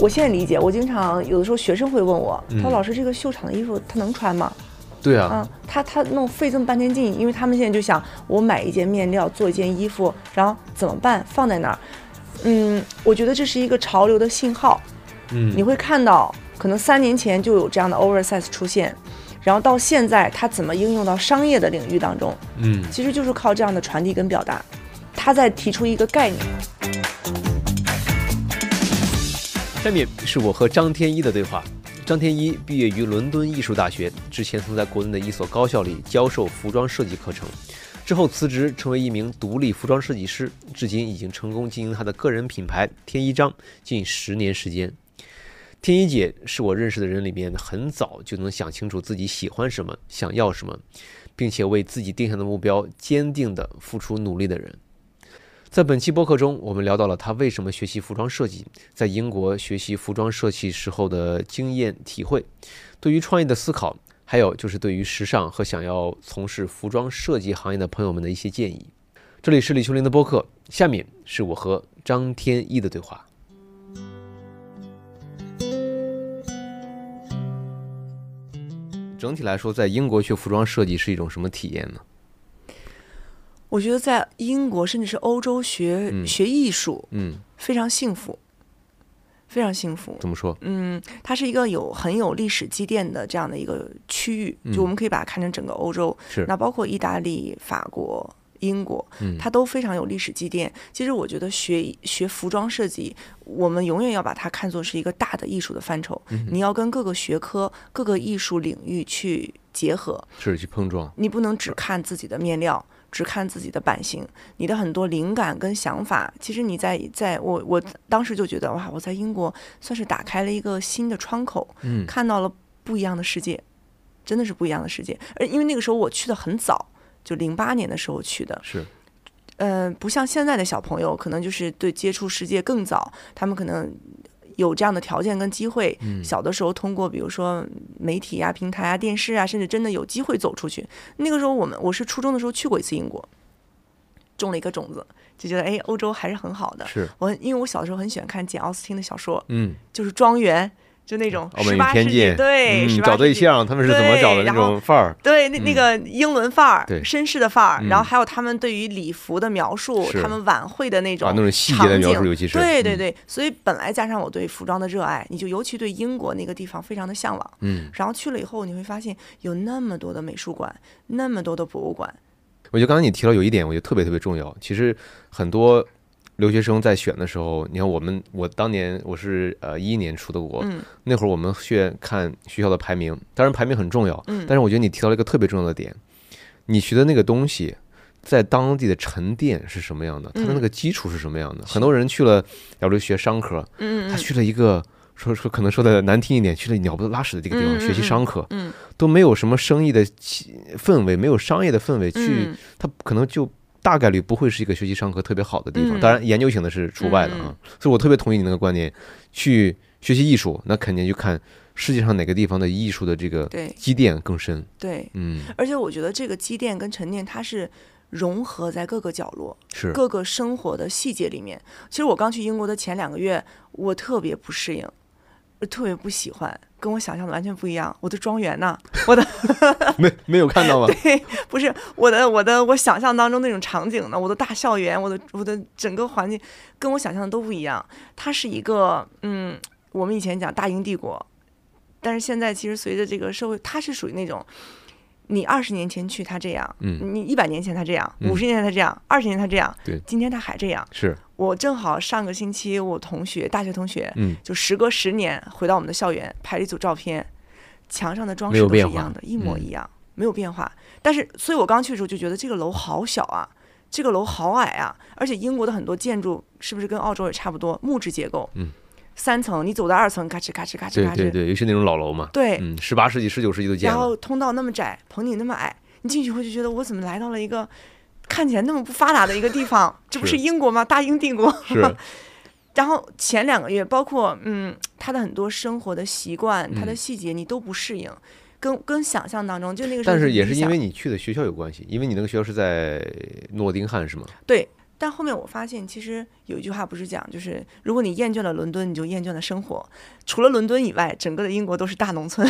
我现在理解，我经常有的时候学生会问我，他说：“老师，这个秀场的衣服他能穿吗？”对啊，嗯，他他弄费这么半天劲，因为他们现在就想，我买一件面料做一件衣服，然后怎么办？放在那儿。嗯，我觉得这是一个潮流的信号。嗯，你会看到，可能三年前就有这样的 oversize 出现，然后到现在它怎么应用到商业的领域当中？嗯，其实就是靠这样的传递跟表达，他在提出一个概念。下面是我和张天一的对话。张天一毕业于伦敦艺术大学，之前曾在国内的一所高校里教授服装设计课程，之后辞职成为一名独立服装设计师，至今已经成功经营他的个人品牌“天一张”近十年时间。天一姐是我认识的人里面很早就能想清楚自己喜欢什么、想要什么，并且为自己定下的目标坚定地付出努力的人。在本期播客中，我们聊到了他为什么学习服装设计，在英国学习服装设计时候的经验体会，对于创业的思考，还有就是对于时尚和想要从事服装设计行业的朋友们的一些建议。这里是李秋林的播客，下面是我和张天一的对话。整体来说，在英国学服装设计是一种什么体验呢？我觉得在英国甚至是欧洲学学艺术，嗯，非常幸福，非常幸福。怎么说？嗯，它是一个有很有历史积淀的这样的一个区域，就我们可以把它看成整个欧洲，是那包括意大利、法国、英国，它都非常有历史积淀。其实我觉得学学服装设计，我们永远要把它看作是一个大的艺术的范畴，你要跟各个学科、各个艺术领域去结合，是去碰撞，你不能只看自己的面料。只看自己的版型，你的很多灵感跟想法，其实你在在我我当时就觉得哇，我在英国算是打开了一个新的窗口，嗯，看到了不一样的世界，真的是不一样的世界。而因为那个时候我去的很早，就零八年的时候去的，是，嗯，不像现在的小朋友，可能就是对接触世界更早，他们可能。有这样的条件跟机会，小的时候通过比如说媒体啊、平台啊、电视啊，甚至真的有机会走出去。那个时候我们我是初中的时候去过一次英国，种了一个种子，就觉得哎，欧洲还是很好的。是我因为我小的时候很喜欢看简奥斯汀的小说，嗯，就是庄园。就那种十八世纪，对，找对象，他们是怎么找的那种范儿？对，那那个英伦范儿，对，绅士的范儿，然后还有他们对于礼服的描述，他们晚会的那种那种细节的描述，尤其是对对对，所以本来加上我对服装的热爱，你就尤其对英国那个地方非常的向往，嗯，然后去了以后，你会发现有那么多的美术馆，那么多的博物馆。我觉得刚才你提到有一点，我觉得特别特别重要，其实很多。留学生在选的时候，你看我们，我当年我是呃一一年出的国，那会儿我们去看学校的排名，当然排名很重要，但是我觉得你提到了一个特别重要的点，你学的那个东西在当地的沉淀是什么样的，它的那个基础是什么样的？很多人去了，要不学商科，他去了一个说说可能说的难听一点，去了鸟不拉屎的这个地方学习商科，都没有什么生意的氛围，没有商业的氛围，去他可能就。大概率不会是一个学习上课特别好的地方，当然研究型的是除外的啊。所以我特别同意你那个观点，去学习艺术，那肯定就看世界上哪个地方的艺术的这个积淀更深。对，嗯。而且我觉得这个积淀跟沉淀，它是融合在各个角落，是各个生活的细节里面。其实我刚去英国的前两个月，我特别不适应。特别不喜欢，跟我想象的完全不一样。我的庄园呢？我的 没没有看到吗？对，不是我的我的我想象当中那种场景呢？我的大校园，我的我的整个环境跟我想象的都不一样。它是一个嗯，我们以前讲大英帝国，但是现在其实随着这个社会，它是属于那种。你二十年前去他这样，嗯，你一百年前他这样，五十年前他这样，二十年他这样，对，今天他还这样。是我正好上个星期，我同学大学同学，嗯，就时隔十年回到我们的校园拍了一组照片，墙上的装饰都是一样的，一模一样，没有变化。但是，所以我刚去的时候就觉得这个楼好小啊，这个楼好矮啊，而且英国的很多建筑是不是跟澳洲也差不多，木质结构，嗯。三层，你走到二层，嘎吱嘎吱嘎吱嘎吱。对对对，尤其那种老楼嘛。对，嗯，十八世纪、十九世纪都建了。然后通道那么窄，棚顶那么矮，你进去后就觉得我怎么来到了一个看起来那么不发达的一个地方？这不是英国吗？大英帝国。是。然后前两个月，包括嗯，他的很多生活的习惯，他的嗯细节你都不适应，跟跟想象当中就那个时候但是也是因为你去的学校有关系，因为你那个学校是在诺丁汉是吗？对。但后面我发现，其实有一句话不是讲，就是如果你厌倦了伦敦，你就厌倦了生活。除了伦敦以外，整个的英国都是大农村，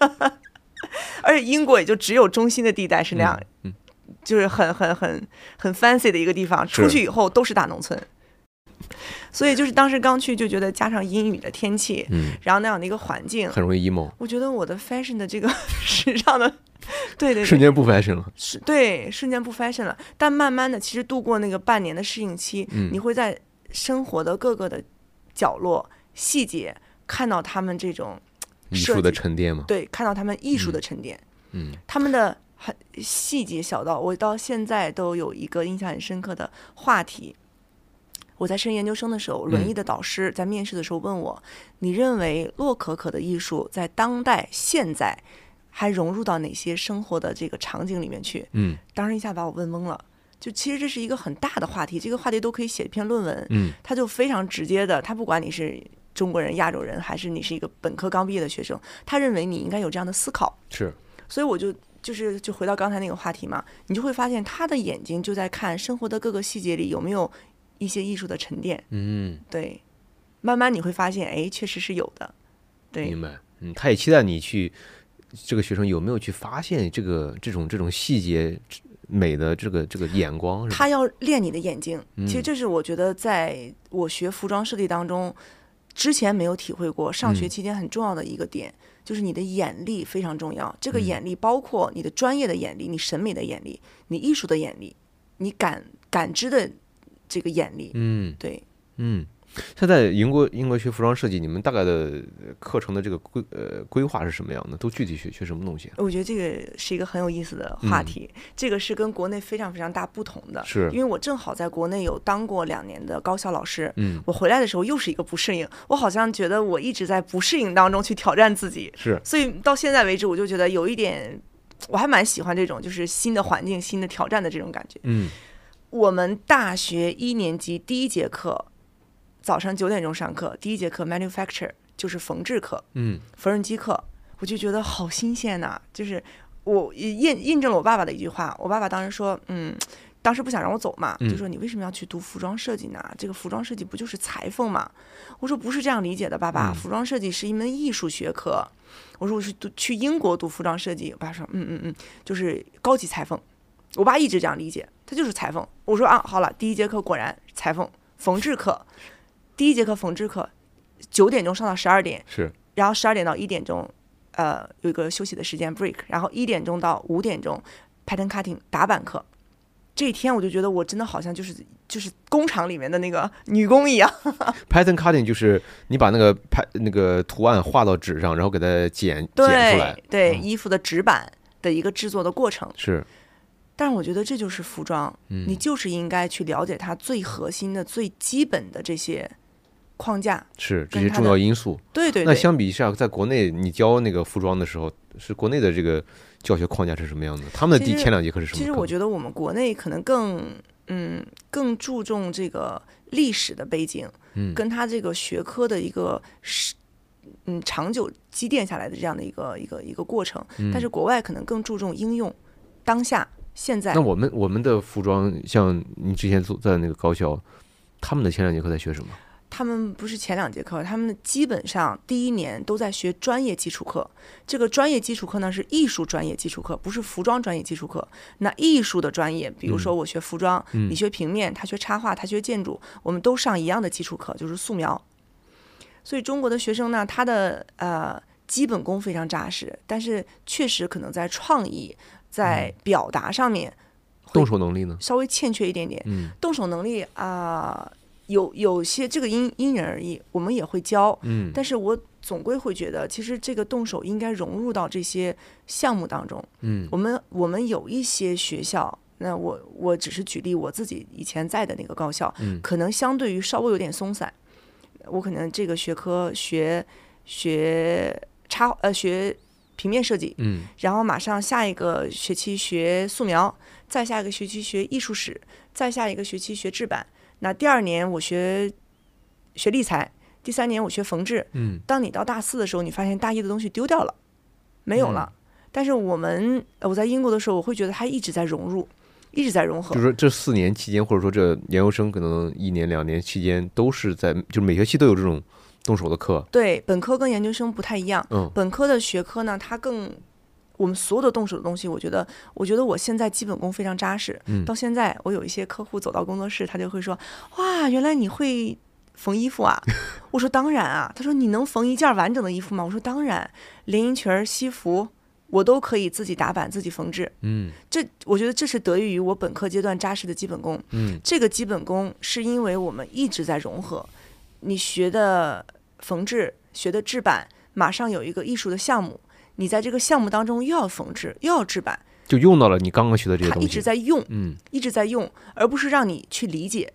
而且英国也就只有中心的地带是那样，嗯就是很很很很 fancy 的一个地方。出去以后都是大农村，所以就是当时刚去就觉得加上阴雨的天气，嗯，然后那样的一个环境，很容易 emo，我觉得我的 fashion 的这个 时尚的，对对对，瞬间不 fashion 了。是对瞬间不 fashion 了。但慢慢的，其实度过那个半年的适应期，嗯你会在生活的各个的角落、细节看到他们这种艺术的沉淀吗，对，看到他们艺术的沉淀，嗯他们的很细节小到我到现在都有一个印象很深刻的话题。我在升研究生的时候，轮嗯椅的导师在面试的时候问我：“你认为洛可可的艺术在当代现在还融入到哪些生活的这个场景里面去？”嗯当时一下把我问懵了。就其实这是一个很大的话题，这个话题都可以写一篇论文。嗯他就非常直接的，他不管你是中国人、亚洲人，还是你是一个本科刚毕业的学生，他认为你应该有这样的思考。是，所以我就就是就回到刚才那个话题嘛，你就会发现他的眼睛就在看生活的各个细节里有没有一些艺术的沉淀。嗯，对，慢慢你会发现，哎，确实是有的。对明，白。嗯，他也期待你去，这个学生有没有去发现这个这种这种细节美的这个这个眼光，他要练你的眼睛。其实嗯这是我觉得在我学服装设计当中，之前没有体会过，上学嗯期间很重要的一个点。就是你的眼力非常重要，这个嗯眼力包括你的专业的眼力、你审美的眼力、你艺术的眼力、你感感知的这个眼力。嗯对，嗯。现在英国英国学服装设计，你们大概的呃课程的这个规呃规划是什么样的？都具体学学什么东西啊？我觉得这个是一个很有意思的话嗯题，这个是跟国内非常非常大不同的。是因为我正好在国内有当过两年的高校老师，嗯，我回来的时候又是一个不适应，我好像觉得我一直在不适应当中去挑战自己，是所以到现在为止，我就觉得有一点，我还蛮喜欢这种就是新的环境、新的挑战的这种感觉。嗯我们大学一年级第一节课，早上九点钟上课，第一节课 manufacture 就是缝制课，嗯缝纫机课，我就觉得好新鲜呐、就是我印印证了我爸爸的一句话，我爸爸当时说，嗯。当时不想让我走嘛，嗯就说你为什么要去读服装设计呢？这个服装设计不就是裁缝吗？我说不是这样理解的，爸爸，嗯服装设计是一门艺术学科。我说我是读去英国读服装设计，我爸说嗯嗯嗯，就是高级裁缝。我爸一直这样理解，他就是裁缝。我说啊，好了，第一节课果然裁缝缝制课，第一节课缝制课，九点钟上到十二点，是。然后十二点到一点钟，呃，有一个休息的时间 break，然后一点钟到五点钟 pattern cutting 打板课。这一天我就觉得我真的好像就是就是工厂里面的那个女工一样，pattern cutting 就是你把那个拍那个图案画到纸上，然后给它剪剪出来对，嗯。衣服的纸板的一个制作的过程。是。但是我觉得这就是服装，嗯。你就是应该去了解它最核心的、最基本的这些框架。是这些重要因素。对对对，那相比之下，在国内你教那个服装的时候，是国内的这个教学框架是什么样的？他们的第前两节课是什么课？其实我觉得我们国内可能更嗯更注重这个历史的背景，嗯跟他这个学科的一个是嗯长久积淀下来的这样的一个一个一个过程。但是国外可能更注重应用，当下现在嗯那我们我们的服装，像你之前做在那个高校，他们的前两节课在学什么？他们不是前两节课，他们基本上第一年都在学专业基础课。这个专业基础课呢是艺术专业基础课，不是服装专业基础课。那艺术的专业，比如说我学服装，嗯你学平面，他学插画，他学建筑，我们都上一样的基础课，就是素描。所以中国的学生呢，他的呃基本功非常扎实，但是确实可能在创意、在表达上面动手能力呢？稍微欠缺一点点。嗯动手能力啊、有有些这个因因人而异，我们也会教，嗯但是我总归会觉得，其实这个动手应该融入到这些项目当中。嗯我们我们有一些学校，那我我只是举例我自己以前在的那个高校，嗯可能相对于稍微有点松散。我可能这个学科学学插呃学平面设计，嗯然后马上下一个学期学素描，再下一个学期学艺术史，再下一个学期学制版。那第二年我学学立裁，第三年我学缝制。嗯当你到大四的时候，你发现大一的东西丢掉了，没有了。但是我们呃我在英国的时候，我会觉得它一直在融入，一直在融合就是。说这四年期间，或者说这研究生可能一年两年期间，都是在就每学期都有这种动手的课。对，本科跟研究生不太一样。嗯本科的学科呢，它更我们所有的动手的东西，我觉得，我觉得我现在基本功非常扎实。嗯到现在，我有一些客户走到工作室，他就会说：“哇，原来你会缝衣服啊！” 我说：“当然啊。”他说：“你能缝一件完整的衣服吗？”我说：“当然，连衣裙儿、西服。”我都可以自己打版、自己缝制，嗯这我觉得这是得益于我本科阶段扎实的基本功。嗯这个基本功是因为我们一直在融合，你学的缝制，学的制版，马上有一个艺术的项目，你在这个项目当中又要缝制，又要制版，就用到了你刚刚学的这些东西。它一直在用，嗯一直在用，而不是让你去理解。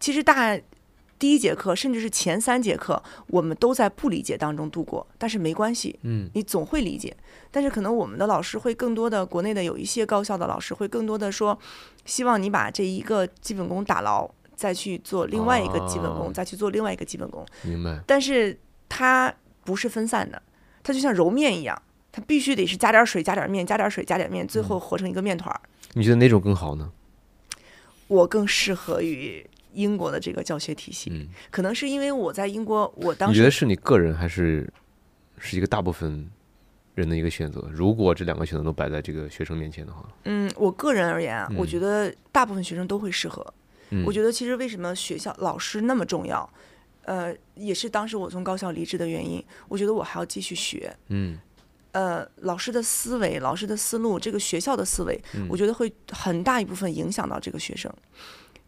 其实大第一节课，甚至是前三节课，我们都在不理解当中度过，但是没关系，嗯你总会理解。但是可能我们的老师会更多的，国内的有一些高校的老师会更多的说，希望你把这一个基本功打牢，再去做另外一个基本功，哦再去做另外一个基本功。明白。但是它不是分散的，它就像揉面一样，它必须得是加点水、加点面、加点水、加点面，最后和成一个面团儿。你觉得哪种更好呢？我更适合于英国的这个教学体系，嗯，可能是因为我在英国，我当你觉得是你个人还是是一个大部分人的一个选择？如果这两个选择都摆在这个学生面前的话，嗯，我个人而言啊，我嗯觉得大部分学生都会适合。嗯，我觉得其实为什么学校老师那么重要，呃，也是当时我从高校离职的原因。我觉得我还要继续学，嗯呃，老师的思维、老师的思路，这个学校的思维，嗯我觉得会很大一部分影响到这个学生。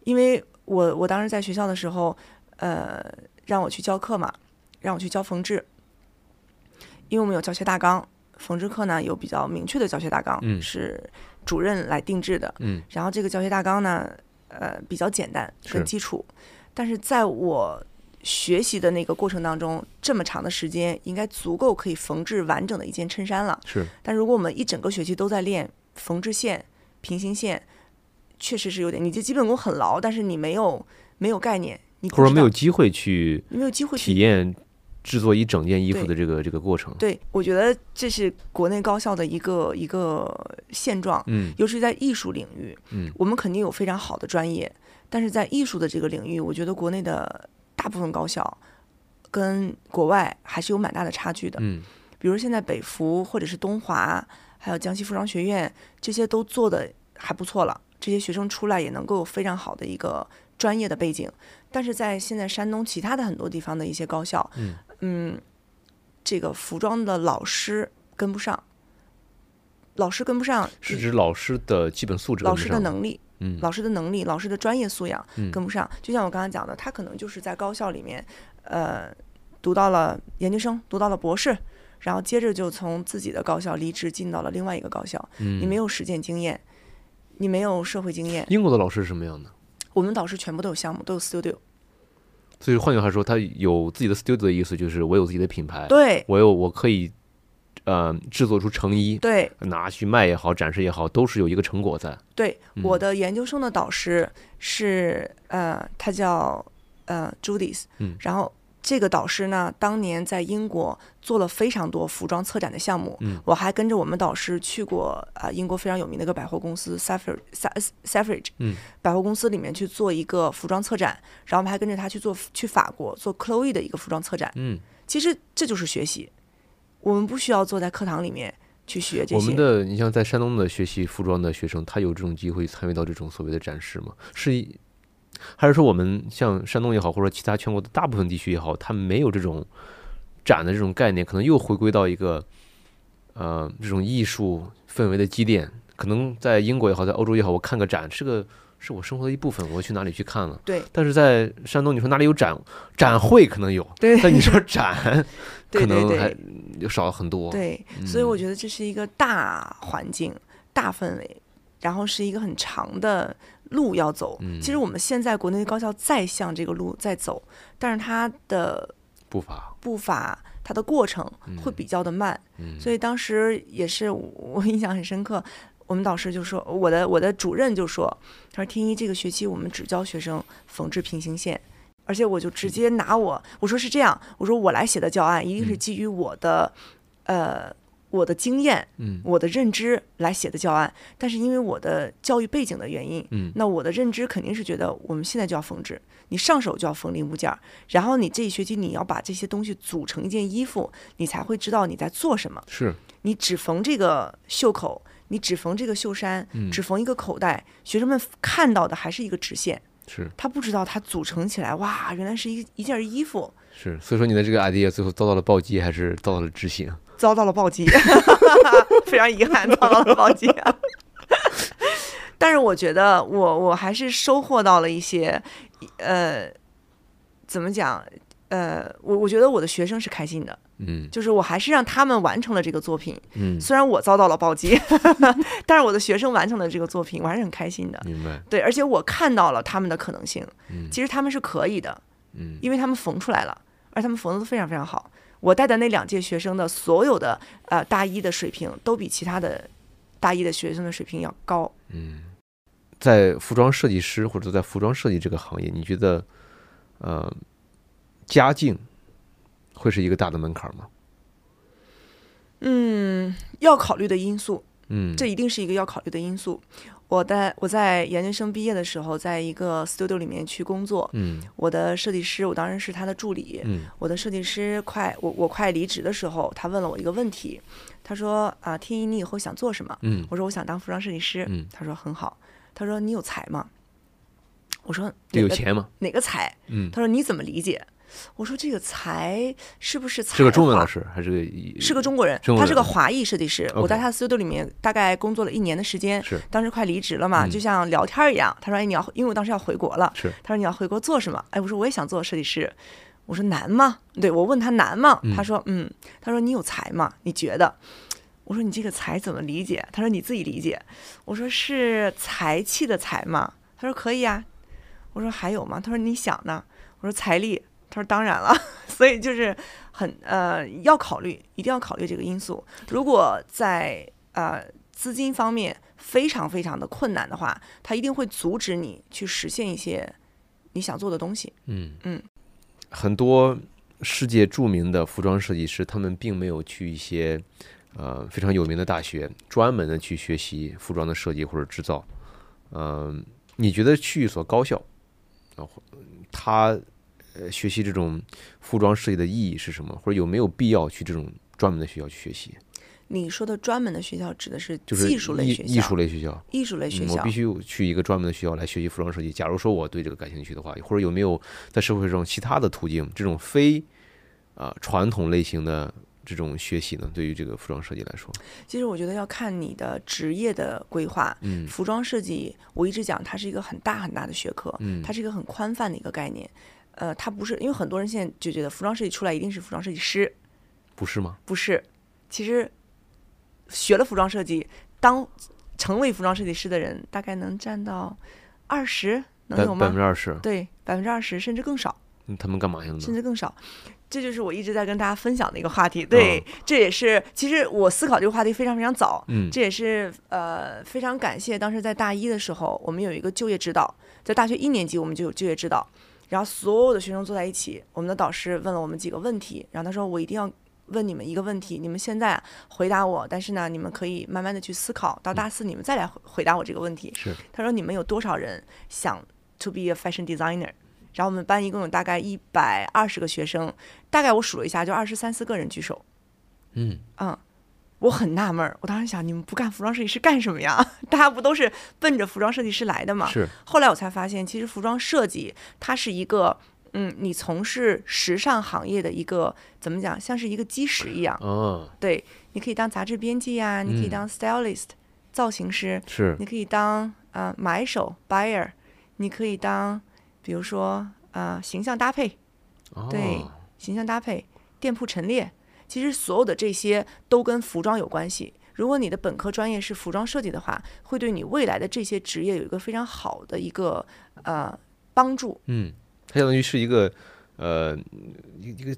因为我我当时在学校的时候，呃，让我去教课嘛，让我去教缝制，因为我们有教学大纲，缝制课呢有比较明确的教学大纲，嗯是主任来定制的。嗯然后这个教学大纲呢，呃，比较简单很基础，但是在我学习的那个过程当中，这么长的时间，应该足够可以缝制完整的一件衬衫了。是。但如果我们一整个学期都在练缝制线、平行线，确实是有点，你这基本功很牢，但是你没有没有概念，你不或者知道没有机会去没有机会去体验制作一整件衣服的这个这个过程。对，我觉得这是国内高校的一个一个现状，嗯。尤其是在艺术领域，嗯。我们肯定有非常好的专业，但是在艺术的这个领域，我觉得国内的大部分高校跟国外还是有蛮大的差距的。嗯比如现在北服或者是东华，还有江西服装学院，这些都做的还不错了，这些学生出来也能够有非常好的一个专业的背景。但是在现在山东其他的很多地方的一些高校，嗯嗯这个服装的老师跟不上，老师跟不上，是指老师的基本素质老师的能力，嗯老师的能力，老师的专业素养嗯跟不上。就像我刚才讲的，他可能就是在高校里面，呃，读到了研究生，读到了博士，然后接着就从自己的高校离职，进到了另外一个高校。嗯你没有实践经验，你没有社会经验。英国的老师是什么样的？我们导师全部都有项目，都有 studio。所以换句话说，他有自己的 studio 的意思就是我有自己的品牌，对我有我可以呃制作出成衣，对。拿去卖也好，展示也好，都是有一个成果在。对，嗯。我的研究生的导师是呃，他叫呃 Judith，嗯。然后这个导师呢，当年在英国做了非常多服装策展的项目，嗯。我还跟着我们导师去过啊、呃英国非常有名的一个百货公司 Selfridge Selfridge，嗯。百货公司里面去做一个服装策展，然后我们还跟着他去做去法国做 Chloe 的一个服装策展。嗯，其实这就是学习，我们不需要坐在课堂里面去学这些。我们的你像在山东的学习服装的学生，他有这种机会参与到这种所谓的展示吗？是一，还是说我们像山东也好，或者其他全国的大部分地区也好，他没有这种展的这种概念，可能又回归到一个呃这种艺术氛围的积淀。可能在英国也好，在欧洲也好，我看个展是个是我生活的一部分，我去哪里去看了。对但是在山东，你说哪里有展？展会可能有，对但你说展，可能还就少了很多。对，所以我嗯觉得这是一个大环境、大氛围，然后是一个很长的路要走。嗯其实我们现在国内的高校在向这个路在走，但是它的步伐，步伐、它的过程会比较的慢。嗯，所以当时也是我印象很深刻，我们导师就说，我的我的主任就说，他说天一这个学期我们只教学生缝制平行线，而且我就直接拿我，我说是这样，我说我来写的教案一定是嗯。基于我的，呃，我的经验，嗯。我的认知来写的教案，但是因为我的教育背景的原因，嗯。那我的认知肯定是觉得我们现在就要缝制，你上手就要缝零部件儿，然后你这一学期你要把这些东西组成一件衣服，你才会知道你在做什么。是。你只缝这个袖口，你只缝这个袖衫，嗯。只缝一个口袋，学生们看到的还是一个直线，是他不知道它组成起来，哇，原来是一一件衣服，是，所以说你的这个 idea 最后遭到了暴击，还是遭到了执行？遭到了暴击，非常遗憾，遭到了暴击。但是我觉得我我还是收获到了一些，呃，怎么讲？呃，我我觉得我的学生是开心的，嗯就是我还是让他们完成了这个作品，嗯，虽然我遭到了暴击，但是我的学生完成了这个作品，我还是很开心的。明白。对，而且我看到了他们的可能性，嗯其实他们是可以的，嗯因为他们缝出来了，而他们缝的都非常非常好。我带的那两届学生的所有的呃大一的水平都比其他的大一的学生的水平要高。嗯，在服装设计师或者在服装设计这个行业，你觉得呃家境会是一个大的门槛吗？嗯，要考虑的因素，嗯，这一定是一个要考虑的因素。我在我在研究生毕业的时候，在一个 studio 里面去工作，嗯我的设计师，我当时是他的助理，嗯我的设计师快我我快离职的时候，他问了我一个问题，他说啊，天一，你以后想做什么？嗯我说我想当服装设计师。嗯，他说很好。他说你有才吗？我说哪个得有钱吗？哪个才？嗯，他说你怎么理解？我说这个才是不是才？是个中文老，师还是个是个中国人，他是个华裔设计师。我在他的 studio 里面大概工作了一年的时间，是当时快离职了嘛，嗯就像聊天一样。他说：“哎，你要，因为我当时要回国了。是他说你要回国做什么？哎，我说我也想做设计师。我说难吗？对我问他难吗？嗯他说嗯。他说你有才吗？你觉得？我说你这个才怎么理解？他说你自己理解。我说是才气的才吗？他说可以啊。我说还有吗？他说你想呢？我说财力。他说当然了。所以就是很呃要考虑，一定要考虑这个因素。如果在呃资金方面非常非常的困难的话，他一定会阻止你去实现一些你想做的东西。嗯嗯，很多世界著名的服装设计师，他们并没有去一些呃非常有名的大学，专门的去学习服装的设计或者制造。嗯、你觉得去一所高校，然后他呃学习这种服装设计的意义是什么？或者有没有必要去这种专门的学校去学习？你说的专门的学校指的是就是技术类学校，艺艺术类学校。艺术类学校嗯我必。须去一个专门的学校来学习服装设计。假如说我对这个感兴趣的话，或者有没有在社会上其他的途径，这种非啊、传统类型的这种学习呢？对于这个服装设计来说，其实我觉得要看你的职业的规划。嗯服装设计，我一直讲它是一个很大很大的学科，嗯它是一个很宽泛的一个概念。呃，他不是因为很多人现在就觉得服装设计出来一定是服装设计师，不是吗？不是。其实学了服装设计，当成为服装设计师的人，大概能占到二十，能有吗？百分之二十，对，百分之二十甚至更少。嗯他们干嘛去了？甚至更少。这就是我一直在跟大家分享的一个话题。对，嗯这也是其实我思考这个话题非常非常早。嗯这也是呃非常感谢当时在大一的时候，我们有一个就业指导，在大学一年级我们就有就业指导，然后所有的学生坐在一起，我们的导师问了我们几个问题，然后他说我一定要问你们一个问题，你们现在回答我，但是呢，你们可以慢慢的去思考，到大四你们再来回回答我这个问题。是他说你们有多少人想 to be a fashion designer？然后我们班一共有大概一百二十个学生，大概我数了一下，就二十三四个人举手。嗯嗯，我很纳闷儿，我当时想，你们不干服装设计师干什么呀？大家不都是奔着服装设计师来的吗？是后来我才发现，其实服装设计它是一个，嗯，你从事时尚行业的一个怎么讲，像是一个基石一样。哦对，你可以当杂志编辑呀、你可以嗯当 stylist、造型师，是你可以当呃买手 buyer，你可以当比如说呃形象搭配，哦对形象搭配、店铺陈列，其实所有的这些都跟服装有关系。如果你的本科专业是服装设计的话，会对你未来的这些职业有一个非常好的一个呃帮助。嗯，它相当于是一个呃一一个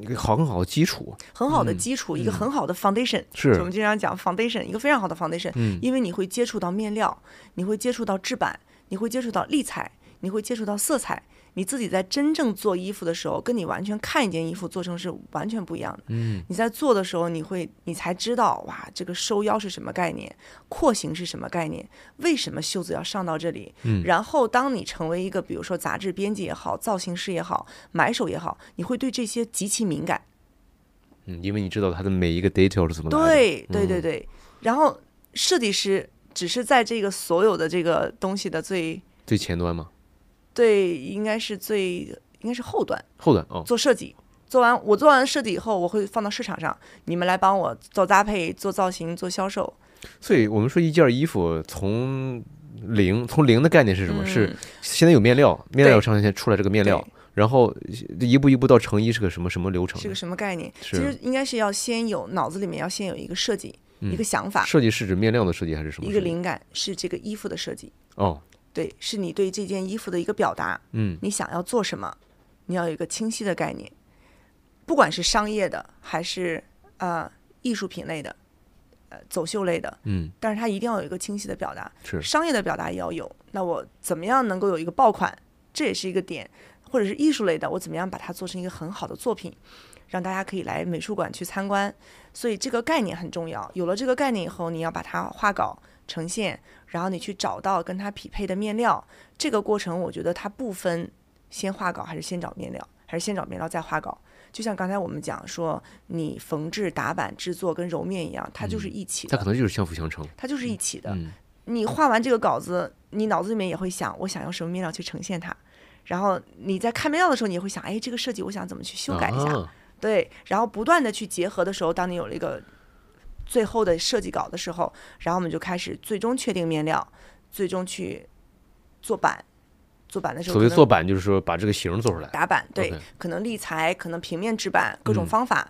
一个好很好的基础，很好的嗯基础，一个嗯很好的 foundation，是。我们经常讲 foundation，一个非常好的 foundation，嗯。因为你会接触到面料，你会接触到制版，你会接触到立裁，你会接触到色彩，你自己在真正做衣服的时候，跟你完全看一件衣服做成是完全不一样的。嗯你在做的时候，你会你才知道哇，这个收腰是什么概念，廓形是什么概念，为什么袖子要上到这里。嗯然后当你成为一个比如说杂志编辑也好，造型师也好，买手也好，你会对这些极其敏感。嗯，因为你知道它的每一个 detail 是怎么来的。对对对嗯对，然后设计师只是在这个所有的这个东西的最最前端嘛，最应该是最应该是后端后端哦，做设计。做完我做完设计以后，我会放到市场上，你们来帮我做搭配、做造型、做销售。所以我们说一件衣服从零，从零的概念是什么？是嗯现在有面料，面料对上现在出来这个面料，然后一步一步到成衣是个什么什么流程？是个什么概念？其实应该是要先有脑子里面要先有一个设计，嗯一个想法，设计是指面料的设计还是什么？一个灵感，是这个衣服的设计。哦，对，是你对这件衣服的一个表达，嗯你想要做什么，你要有一个清晰的概念。不管是商业的还是呃艺术品类的，呃走秀类的，嗯，但是它一定要有一个清晰的表达。是商业的表达也要有。那我怎么样能够有一个爆款？这也是一个点，或者是艺术类的，我怎么样把它做成一个很好的作品，让大家可以来美术馆去参观。所以这个概念很重要。有了这个概念以后，你要把它画稿呈现，然后你去找到跟它匹配的面料。这个过程，我觉得它不分先画稿还是先找面料，还是先找面料再画稿。就像刚才我们讲说，你缝制、打版、制作跟揉面一样，它就是一起的，它可能就是相辅相成。它就是一起的。嗯你画完这个稿子，你脑子里面也会想，我想用什么面料去呈现它。然后你在看面料的时候，你也会想，哎，这个设计我想怎么去修改一下。啊对，然后不断的去结合的时候，当你有了一个最后的设计稿的时候，然后我们就开始最终确定面料，最终去做版。做版的时候，所谓做版就是说把这个型做出来。打版，对可能立裁，可能平面制版，各种嗯方法。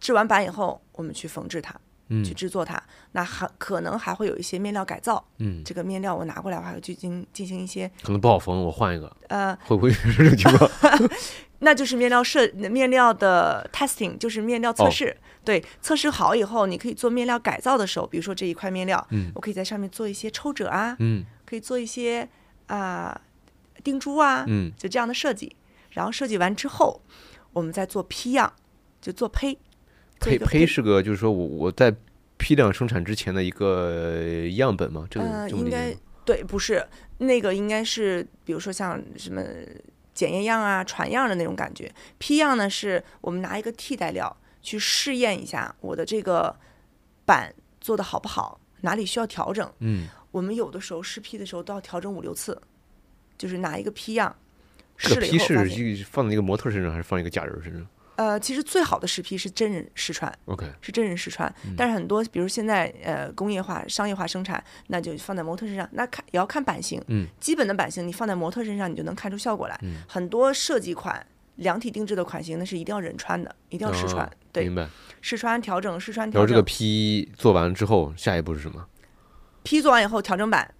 制完版以后，我们去缝制它，嗯去制作它。那还可能还会有一些面料改造。嗯，这个面料我拿过来，我还要去进进行一些可能不好缝，我换一个，呃，会不会 是这种情况？那就是面料设面料的 testing，就是面料测哦试。对，测试好以后，你可以做面料改造的时候，比如说这一块面料，嗯我可以在上面做一些抽褶啊，嗯可以做一些啊、钉珠啊，嗯就这样的设计。然后设计完之后，我们再做批样，就做胚。胚胚是个，就是说我我在批量生产之前的一个样本吗？这个应该对，不是那个，应该是比如说像什么检验样啊、传样的那种感觉。批样呢，是我们拿一个替代料去试验一下我的这个板做的好不好，哪里需要调整。嗯，我们有的时候试批的时候都要调整五六次，就是拿一个批样这个试了以批是后放在一个模特身上，还是放一个假人身上呃，其实最好的试批是真人试穿。？OK，是真人试穿，嗯但是很多，比如现在呃工业化、商业化生产，那就放在模特身上，那看也要看版型，嗯，基本的版型你放在模特身上，你就能看出效果来。嗯很多设计款、量体定制的款型，那是一定要人穿的，一定要试穿，哦对，明白。试穿调整，试穿调整然后这个，批做完之后，下一步是什么？批做完以后调整版，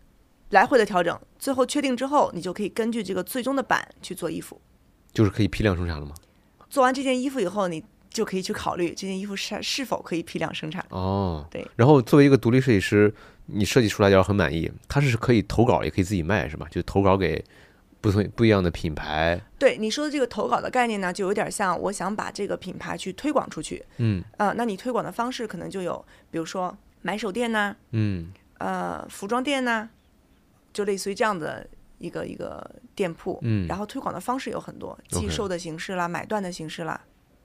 来回的调整，最后确定之后，你就可以根据这个最终的版去做衣服。就是可以批量生产了吗？做完这件衣服以后，你就可以去考虑这件衣服是是否可以批量生产。哦，对。然后作为一个独立设计师，你设计出来要很满意，它是可以投稿，也可以自己卖，是吧？就投稿给不同不一样的品牌。对你说的这个投稿的概念呢，就有点像我想把这个品牌去推广出去。嗯呃，那你推广的方式可能就有，比如说买手店呐、嗯呃，服装店呐、就类似于这样的一个一个店铺。嗯，然后推广的方式有很多，寄售的形式啦，买断的形式啦。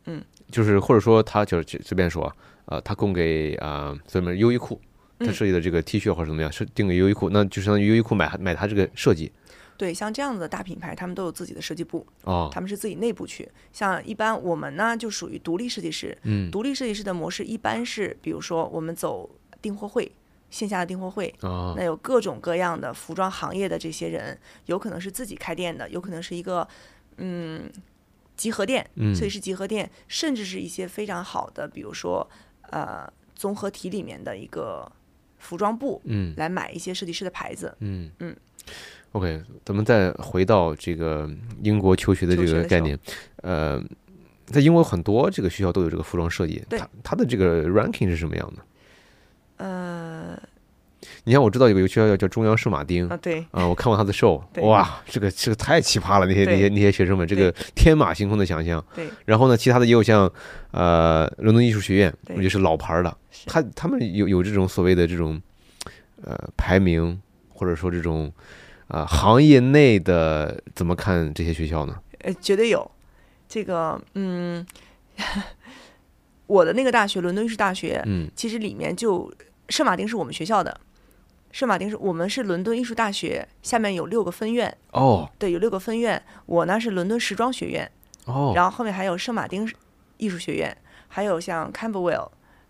嗯就是或者说他就是随便说，呃，他供给啊，咱们优衣库。他嗯设计的这个 T 恤或者怎么样，是定给优衣库，那就相当于优衣库买买他这个设计对，像这样子的大品牌，他们都有自己的设计部，哦，他们是自己内部去。像一般我们呢，就属于独立设计师。嗯独立设计师的模式一般是，比如说我们走订货会，线下的订货会，哦那有各种各样的服装行业的这些人，有可能是自己开店的，有可能是一个嗯集合店，嗯设计师集合店，甚至是一些非常好的，比如说呃综合体里面的一个服装部嗯来买一些设计师的牌子。嗯嗯。OK，咱们再回到这个英国求学的这个概念，呃，在英国很多这个学校都有这个服装设计，对它它的这个 ranking 是什么样的？呃，你像，我知道有个学校叫叫中央圣马丁啊，对，啊，我看过他的 show，哇，这个这个太奇葩了，那些那些那些学生们，这个天马行空的想象。对，然后呢，其他的也有像呃伦敦艺术学院，我对觉得是老牌儿的，他他们有有这种所谓的这种呃排名，或者说这种啊、行业内的怎么看这些学校呢？呃，绝对有。这个，嗯，我的那个大学，伦敦艺术大学，嗯其实里面就圣马丁是我们学校的，圣马丁是我们是伦敦艺术大学，下面有六个分院，哦对，有六个分院。我呢是伦敦时装学院，哦然后后面还有圣马丁艺术学院，还有像 Camberwell，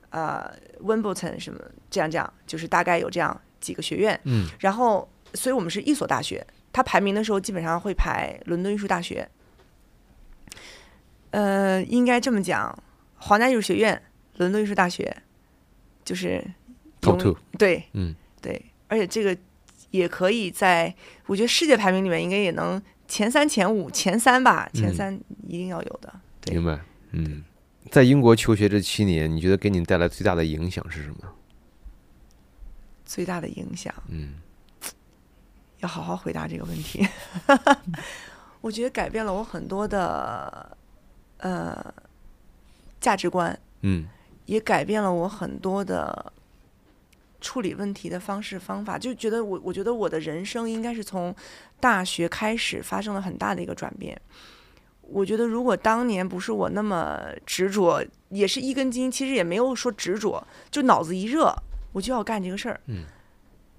呃，Wimbledon 什么这样这样，就是大概有这样几个学院。嗯然后，所以我们是一所大学，它排名的时候基本上会排伦敦艺术大学。呃，应该这么讲，皇家艺术学院、伦敦艺术大学，就是，top 永 two，对嗯。对，而且这个也可以在，我觉得世界排名里面应该也能前三、前五、前三吧，前嗯三一定要有的。对。明白，嗯，在英国求学这七年，你觉得给你带来最大的影响是什么？最大的影响，嗯。要好好回答这个问题。我觉得改变了我很多的呃价值观，嗯。也改变了我很多的处理问题的方式方法。就觉得我，我觉得我的人生应该是从大学开始发生了很大的一个转变。我觉得如果当年不是我那么执着，也是一根筋，其实也没有说执着，就脑子一热，我就要干这个事儿。嗯。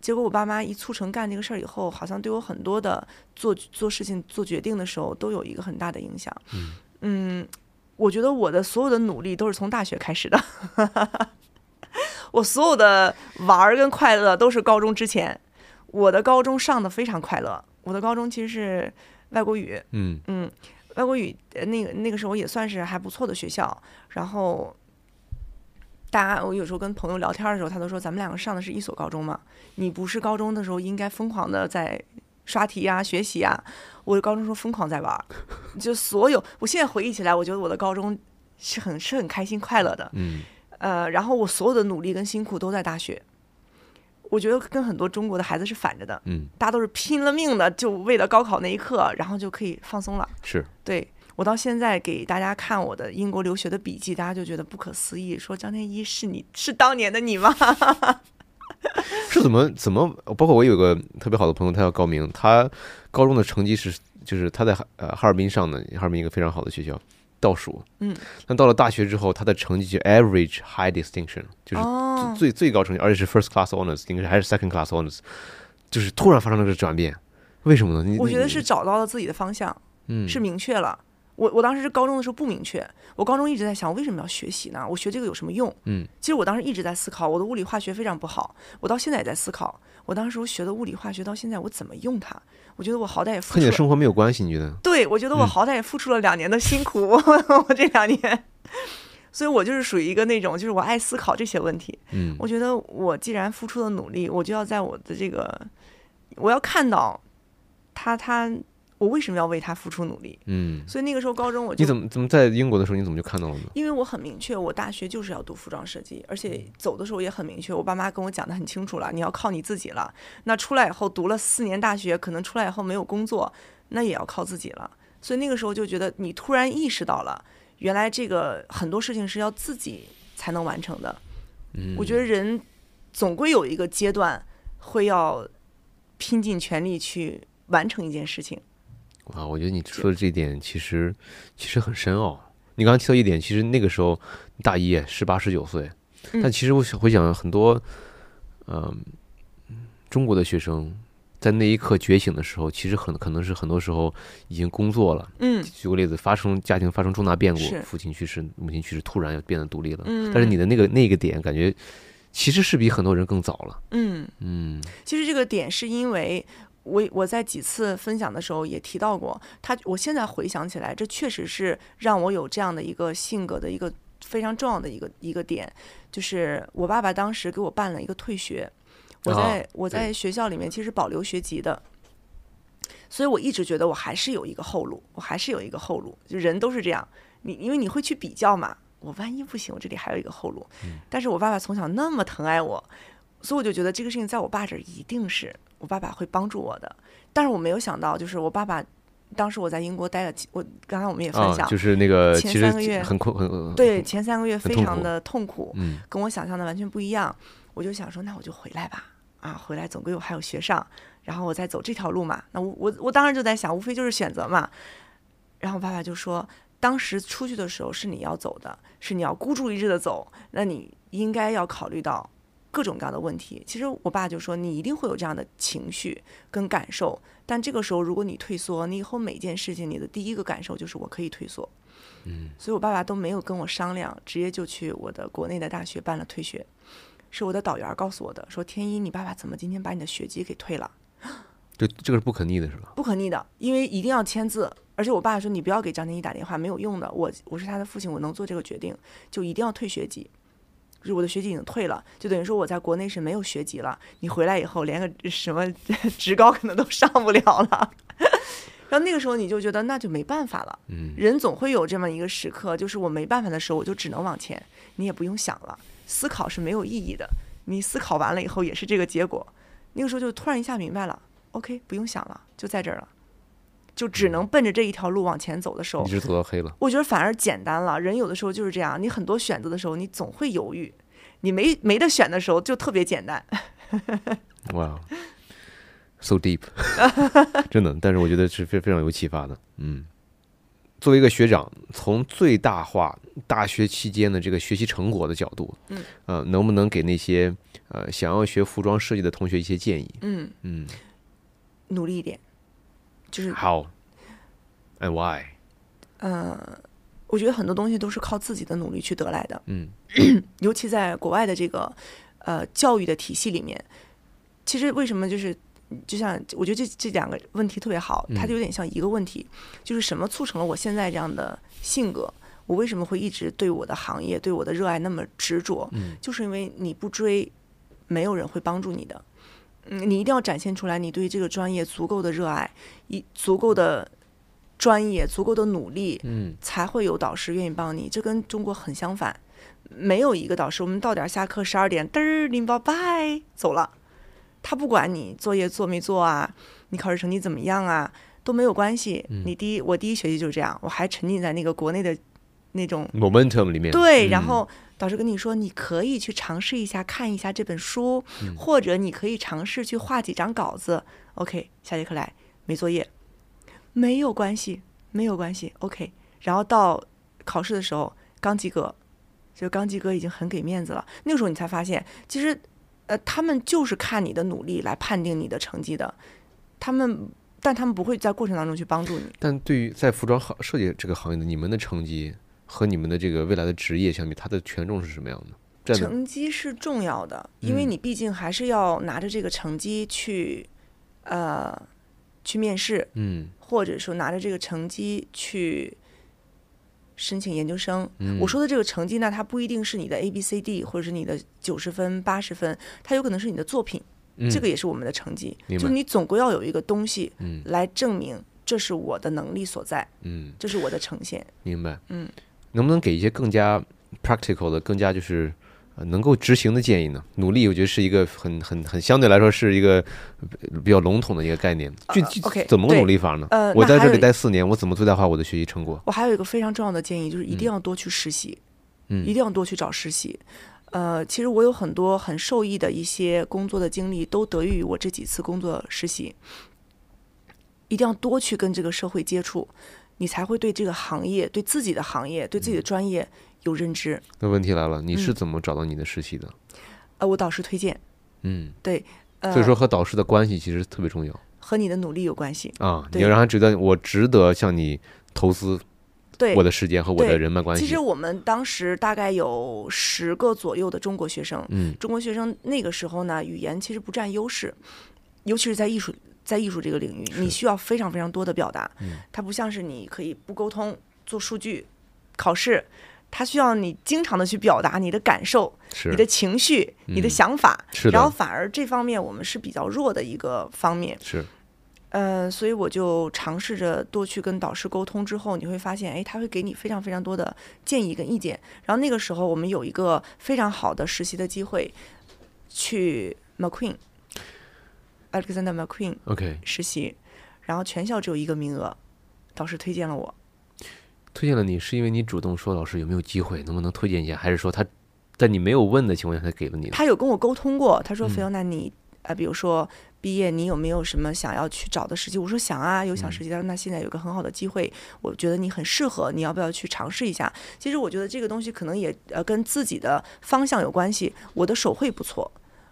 结果我爸妈一促成干这个事儿以后，好像对我很多的做做事情、做决定的时候都有一个很大的影响。嗯嗯，我觉得我的所有的努力都是从大学开始的。我所有的玩儿跟快乐都是高中之前。我的高中上的非常快乐，我的高中其实是外国语，嗯嗯，外国语呃那个那个时候也算是还不错的学校。然后，大家我有时候跟朋友聊天的时候，他都说咱们两个上的是一所高中嘛，你不是高中的时候应该疯狂的在刷题呀、学习呀，我的高中时候疯狂在玩儿，就所有我现在回忆起来，我觉得我的高中是很是很开心快乐的。嗯呃，然后我所有的努力跟辛苦都在大学。我觉得跟很多中国的孩子是反着的，嗯，大家都是拼了命的，就为了高考那一刻，然后就可以放松了。是，对我到现在给大家看我的英国留学的笔记，大家就觉得不可思议，说张天一是你是当年的你吗？是怎么怎么？包括我有个特别好的朋友，他叫高明，他高中的成绩是就是他在哈呃哈尔滨上的，哈尔滨一个非常好的学校，倒数。嗯，但到了大学之后，他的成绩就 average high distinction，就是哦，最最高成绩，而且是 first class honors，应该是还是 second class honors，就是突然发生了这个转变，为什么呢？你我觉得是找到了自己的方向，嗯是明确了。我我当时是高中的时候不明确，我高中一直在想，我为什么要学习呢？我学这个有什么用？嗯，其实我当时一直在思考，我的物理化学非常不好，我到现在也在思考，我当时我学的物理化学到现在我怎么用它？我觉得我好歹也付出了，和你的生活没有关系，你觉得？对我觉得我嗯好歹也付出了两年的辛苦，我这两年，所以我就是属于一个那种，就是我爱思考这些问题。嗯我觉得我既然付出了努力，我就要在我的这个，我要看到他他我为什么要为他付出努力。嗯，所以那个时候高中我就你怎么怎么在英国的时候你怎么就看到了呢？因为我很明确，我大学就是要读服装设计，而且走的时候也很明确，我爸妈跟我讲的很清楚了，你要靠你自己了。那出来以后读了四年大学，可能出来以后没有工作，那也要靠自己了。所以那个时候就觉得，你突然意识到了，原来这个很多事情是要自己才能完成的。嗯，我觉得人总归有一个阶段会要拼尽全力去完成一件事情。啊，我觉得你说的这一点其实其实很深奥。你刚刚提到一点，其实那个时候大一十八十九岁，嗯但其实我想回想很多，嗯、中国的学生在那一刻觉醒的时候，其实很可能是很多时候已经工作了。嗯举个例子，发生家庭发生重大变故，父亲去世、母亲去世，突然要变得独立了。嗯，但是你的那个那个点，感觉其实是比很多人更早了。嗯。嗯其实这个点是因为我我在几次分享的时候也提到过，他我现在回想起来，这确实是让我有这样的一个性格的一个非常重要的一个一个点，就是我爸爸当时给我办了一个退学，我在、啊我在学校里面其实保留学籍的。所以我一直觉得我还是有一个后路，我还是有一个后路，就人都是这样，你因为你会去比较嘛，我万一不行，我这里还有一个后路。但是我爸爸从小那么疼爱我，所以我就觉得这个事情在我爸这儿一定是我爸爸会帮助我的。但是我没有想到，就是我爸爸当时我在英国待了几，我刚才我们也分享，啊，就是那个前三个月很困很对前三个月非常的痛苦，嗯跟我想象的完全不一样。我就想说，那我就回来吧，啊，回来总归我还有学上，然后我再走这条路嘛。那我我我当时就在想，无非就是选择嘛。然后我爸爸就说，当时出去的时候是你要走的，是你要孤注一掷的走，那你应该要考虑到各种各样的问题。其实我爸就说，你一定会有这样的情绪跟感受，但这个时候如果你退缩，你以后每件事情你的第一个感受就是我可以退缩。嗯，所以我爸爸都没有跟我商量，直接就去我的国内的大学办了退学。是我的导员儿告诉我的，说天一，你爸爸怎么今天把你的学籍给退了？这这个是不可逆的是吧？不可逆的，因为一定要签字。而且我爸说你不要给张天一打电话，没有用的。我我是他的父亲，我能做这个决定，就一定要退学籍。就是我的学籍已经退了，就等于说我在国内是没有学籍了。你回来以后，连个什么 职高可能都上不了了。然后那个时候你就觉得那就没办法了。嗯人总会有这么一个时刻，就是我没办法的时候，我就只能往前，你也不用想了，思考是没有意义的。你思考完了以后也是这个结果。那个时候就突然一下明白了，OK，不用想了，就在这儿了，就只能奔着这一条路往前走的时候一，直走到黑了。我觉得反而简单了。人有的时候就是这样，你很多选择的时候，你总会犹豫；你没没得选的时候，就特别简单。哇，so deep，真的，但是我觉得是非非常有启发的。嗯，作为一个学长，从最大化大学期间的这个学习成果的角度，嗯，呃，能不能给那些呃想要学服装设计的同学一些建议？嗯，嗯努力一点，就是，How and why？呃、我觉得很多东西都是靠自己的努力去得来的。嗯 尤其在国外的这个呃教育的体系里面，其实为什么就是就像我觉得这这两个问题特别好，它就有点像一个问题，就是什么促成了我现在这样的性格？我为什么会一直对我的行业、对我的热爱那么执着？嗯就是因为你不追，没有人会帮助你的。嗯，你一定要展现出来，你对这个专业足够的热爱，一足够的专业、足够的努力，嗯才会有导师愿意帮你。这跟中国很相反，没有一个导师，我们到点儿下课十二点，嘚儿拎包拜走了，他不管你作业做没做啊，你考试成绩怎么样啊，都没有关系。你第一，我第一学期就是这样，我还沉浸在那个国内的那种，momentum 里面，对，然嗯后导师跟你说，你可以去尝试一下看一下这本书，嗯或者你可以尝试去画几张稿子。OK，下节课来没作业，没有关系，没有关系。OK，然后到考试的时候刚及格，就刚及格已经很给面子了。那个时候你才发现，其实呃，他们就是看你的努力来判定你的成绩的，他们。但他们不会在过程当中去帮助你。但对于在服装行设计这个行业的你们的成绩和你们的这个未来的职业相比，它的权重是什么样的？成绩是重要的，因为嗯你毕竟还是要拿着这个成绩去，呃，去面试，嗯或者说拿着这个成绩去申请研究生。嗯，我说的这个成绩呢，它不一定是你的 A、B、C、D，或者是你的九十分、八十分，它有可能是你的作品，嗯这个也是我们的成绩。就是你总归要有一个东西嗯来证明这是我的能力所在，嗯这是我的呈现。明白。嗯，能不能给一些更加 practical 的、更加就是呃能够执行的建议呢？努力，我觉得是一个很很很相对来说是一个呃比较笼统的一个概念。具具 OK，怎么个努力法呢？呃我在这里待四年，我怎么最大化我的学习成果？我还有一个非常重要的建议，就是一定要多去实习，嗯一定要多去找实习。呃，其实我有很多很受益的一些工作的经历，都得益于我这几次工作实习。一定要多去跟这个社会接触，你才会对这个行业、对自己的行业、对嗯自己的专业有认知。那问题来了，你是嗯怎么找到你的实习的？呃，我导师推荐，嗯，呃，所以说和导师的关系其实特别重要和你的努力有关系。啊！你要让他觉得我值得向你投资对我，的时间和我的人脉关系其实。我们当时大概有十个左右的中国学生，嗯中国学生那个时候呢，语言其实不占优势，尤其是在艺术在艺术这个领域，你需要非常非常多的表达。嗯它不像是你可以不沟通做数据考试，它需要你经常的去表达你的感受、你的情绪、你的嗯想法。然后反而这方面我们是比较弱的一个方面，是呃，所以我就尝试着多去跟导师沟通，之后你会发现，哎，他会给你非常非常多的建议跟意见。然后那个时候我们有一个非常好的实习的机会，去 McQueen，Alexander McQueen OK，实习，然后全校只有一个名额，导师推荐了我。推荐了你是因为你主动说老师有没有机会，能不能推荐一下，还是说他在你没有问的情况下他给了你？他有跟我沟通过，他说：“嗯菲欧娜，你呃，比如说毕业，你有没有什么想要去找的实习？”我说：“想啊，有想实习。”他说：“那现在有个很好的机会，我觉得你很适合，你要不要去尝试一下？”其实我觉得这个东西可能也呃跟自己的方向有关系。我的手绘不错。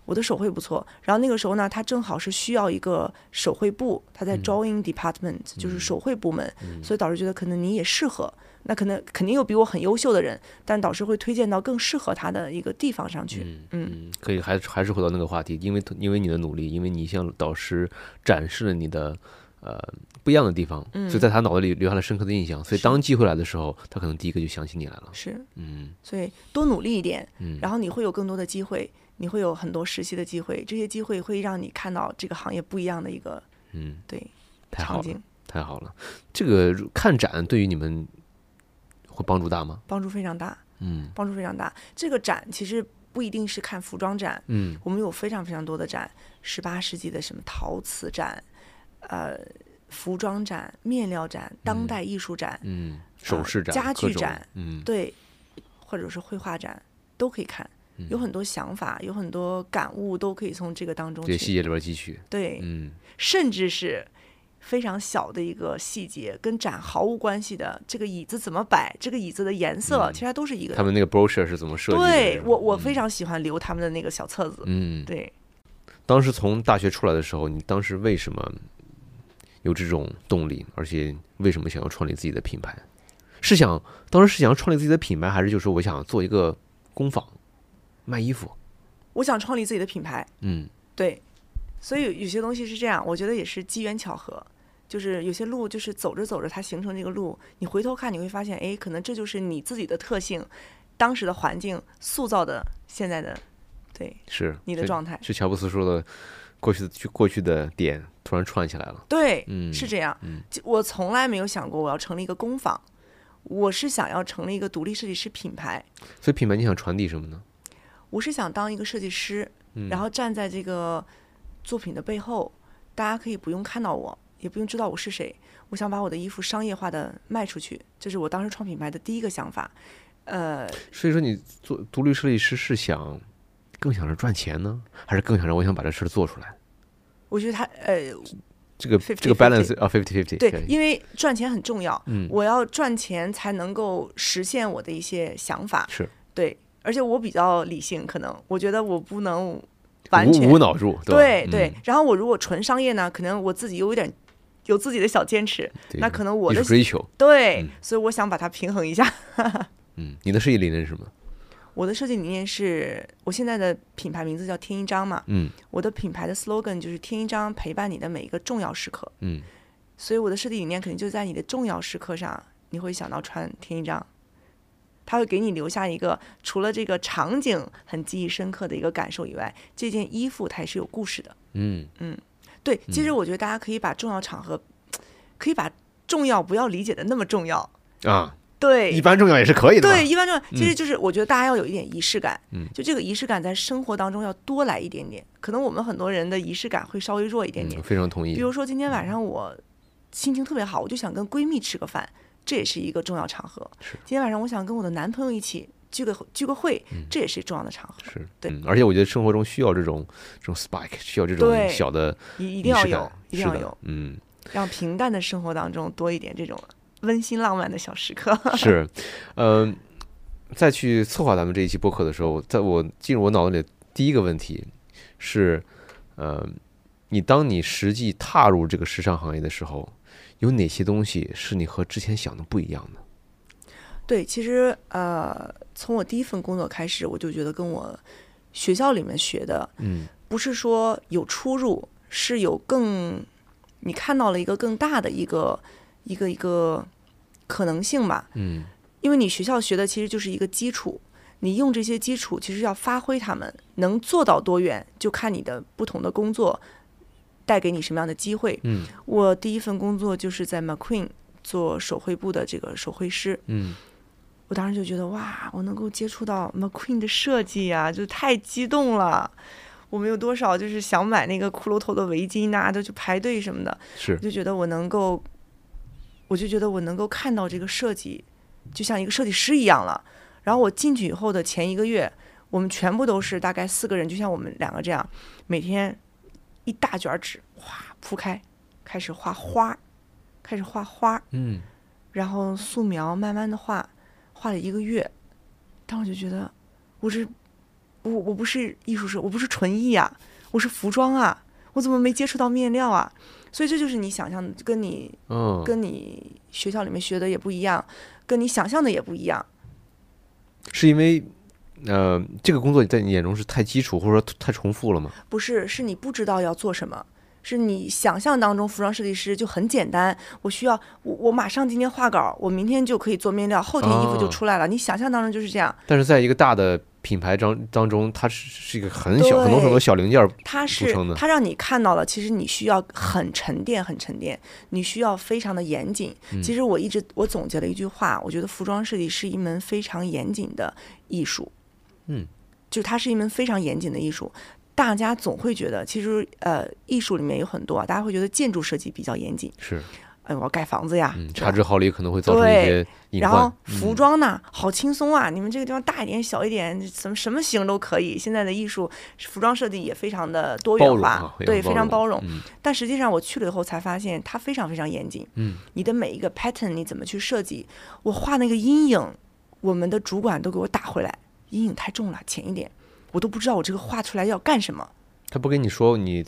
我的手绘不错，然后那个时候呢，他正好是需要一个手绘部，他在 drawing department，、就是手绘部门，所以导师觉得可能你也适合。那可能肯定有比我很优秀的人，但导师会推荐到更适合他的一个地方上去。嗯嗯，可以，还是还是回到那个话题，因为因为你的努力，因为你向导师展示了你的呃不一样的地方，所以在他脑子里留下了深刻的印象。所以当机会来的时候，他可能第一个就想起你来了。是，嗯所以多努力一点，嗯然后你会有更多的机会，你会有很多实习的机会，这些机会会让你看到这个行业不一样的一个嗯，对太好了，场景，太好了。这个看展对于你们会帮助大吗？帮助非常大，嗯帮助非常大。这个展其实不一定是看服装展，嗯我们有非常非常多的展，十八世纪的什么陶瓷展，呃，服装展、面料展、当代艺术展，嗯，首饰展、家具展，嗯对，或者是绘画展都可以看。有很多想法，有很多感悟，都可以从这个当中去这细节里边汲取。对，嗯甚至是非常小的一个细节，跟展毫无关系的，这个椅子怎么摆，这个椅子的颜色，其实它都是一个。嗯他们那个 brochure 是怎么设计的？对我，我嗯非常喜欢留他们的那个小册子。嗯，对，当时从大学出来的时候，你当时为什么有这种动力，而且为什么想要创立自己的品牌？是想当时是想要创立自己的品牌，还是就是说我想做一个工坊卖衣服？我想创立自己的品牌。嗯对，所以有有些东西是这样，我觉得也是机缘巧合。就是有些路，就是走着走着，它形成这个路，你回头看，你会发现，哎，可能这就是你自己的特性，当时的环境塑造的现在的，对是你的状态。是乔布斯说的，过去的去过去的点突然串起来了。对，嗯是这样。嗯我从来没有想过我要成立一个工坊，我是想要成立一个独立设计师品牌。所以品牌你想传递什么呢？我是想当一个设计师，嗯然后站在这个作品的背后，大家可以不用看到我，也不用知道我是谁。我想把我的衣服商业化的卖出去，这是我当时创品牌的第一个想法。呃，所以说你做独立设计师是想更想着赚钱呢，还是更想着我想把这事儿做出来？我觉得他呃，这个50-50这个 balance 啊，fifty fifty 对，因为赚钱很重要，嗯我要赚钱才能够实现我的一些想法。是对，而且我比较理性，可能我觉得我不能完全无脑入，对吧？对嗯。然后我如果纯商业呢，可能我自己又有一点有自己的小坚持，那可能我的追求，对，嗯所以我想把它平衡一下。嗯，你的设计理念是什么？我的设计理念是我现在的品牌名字叫天一章嘛，嗯我的品牌的 slogan 就是天一章陪伴你的每一个重要时刻，嗯，所以我的设计理念肯定就在你的重要时刻上，你会想到穿天一章。它会给你留下一个除了这个场景很记忆深刻的一个感受以外，这件衣服它也是有故事的。嗯嗯对，其实我觉得大家可以把重要场合，可以把重要不要理解的那么重要。啊，对，一般重要也是可以的。对，一般重要，其实就是我觉得大家要有一点仪式感，嗯就这个仪式感在生活当中要多来一点点。可能我们很多人的仪式感会稍微弱一点点嗯，，非常同意比。如说今天晚上我心情特别好，我就想跟闺蜜吃个饭，这也是一个重要场合。是今天晚上我想跟我的男朋友一起聚个聚个会，这也是重要的场合，是，对嗯，而且我觉得生活中需要这种这种 spike，需要这种小的一一定要有一定要有，嗯，让平淡的生活当中多一点这种温馨浪漫的小时刻。是，嗯、再去策划咱们这一期播客的时候，在我进入我脑子里的第一个问题是，呃，你当你实际踏入这个时尚行业的时候，有哪些东西是你和之前想的不一样的？对，其实呃，从我第一份工作开始，我就觉得跟我学校里面学的嗯不是说有出入，是有更你看到了一个更大的一个一个一个可能性吧。嗯因为你学校学的其实就是一个基础，你用这些基础其实要发挥他们，能做到多远，就看你的不同的工作带给你什么样的机会。嗯我第一份工作就是在 McQueen 做手绘部的这个手绘师，嗯我当时就觉得哇，我能够接触到 McQueen 的设计呀、就太激动了。我们有多少就是想买那个骷髅头的围巾呐、都去排队什么的。是就觉得我能够，我就觉得我能够看到这个设计，就像一个设计师一样了。然后我进去以后的前一个月，我们全部都是大概四个人，就像我们两个这样，每天一大卷纸哗铺开，开始画花，开始画花，嗯然后素描慢慢的画，画了一个月，但我就觉得我这我我不是艺术生，我不是纯艺啊，我是服装啊，我怎么没接触到面料啊？所以这就是你想象的，跟你嗯，跟你学校里面学的也不一样，跟你想象的也不一样。是因为呃这个工作在你眼中是太基础或者说太重复了吗？不是，是你不知道要做什么，是你想象当中服装设计师就很简单，我需要我我马上今天画稿，我明天就可以做面料，后天衣服就哦出来了。你想象当中就是这样，但是在一个大的品牌当当中，它是是一个很小很多很多小零件儿，它是它让你看到了，其实你需要很沉淀，很沉淀，你需要非常的严谨。嗯其实我一直我总结了一句话，我觉得服装设计是一门非常严谨的艺术。嗯，就它是一门非常严谨的艺术。大家总会觉得，其实呃，艺术里面有很多啊，大家会觉得建筑设计比较严谨，是哎，我要盖房子呀，差之毫厘可能会造成一对些隐然后。服装呢，好轻松啊！你们这个地方大一点、小一点，什么什么型都可以。现在的艺术服装设计也非常的多元化，啊，对，非常包容。嗯但实际上我去了以后才发现，它非常非常严谨。嗯，你的每一个 pattern 你怎么去设计？我画那个阴影，我们的主管都给我打回来，阴影太重了，浅一点。我都不知道我这个画出来要干什么，他不跟你说你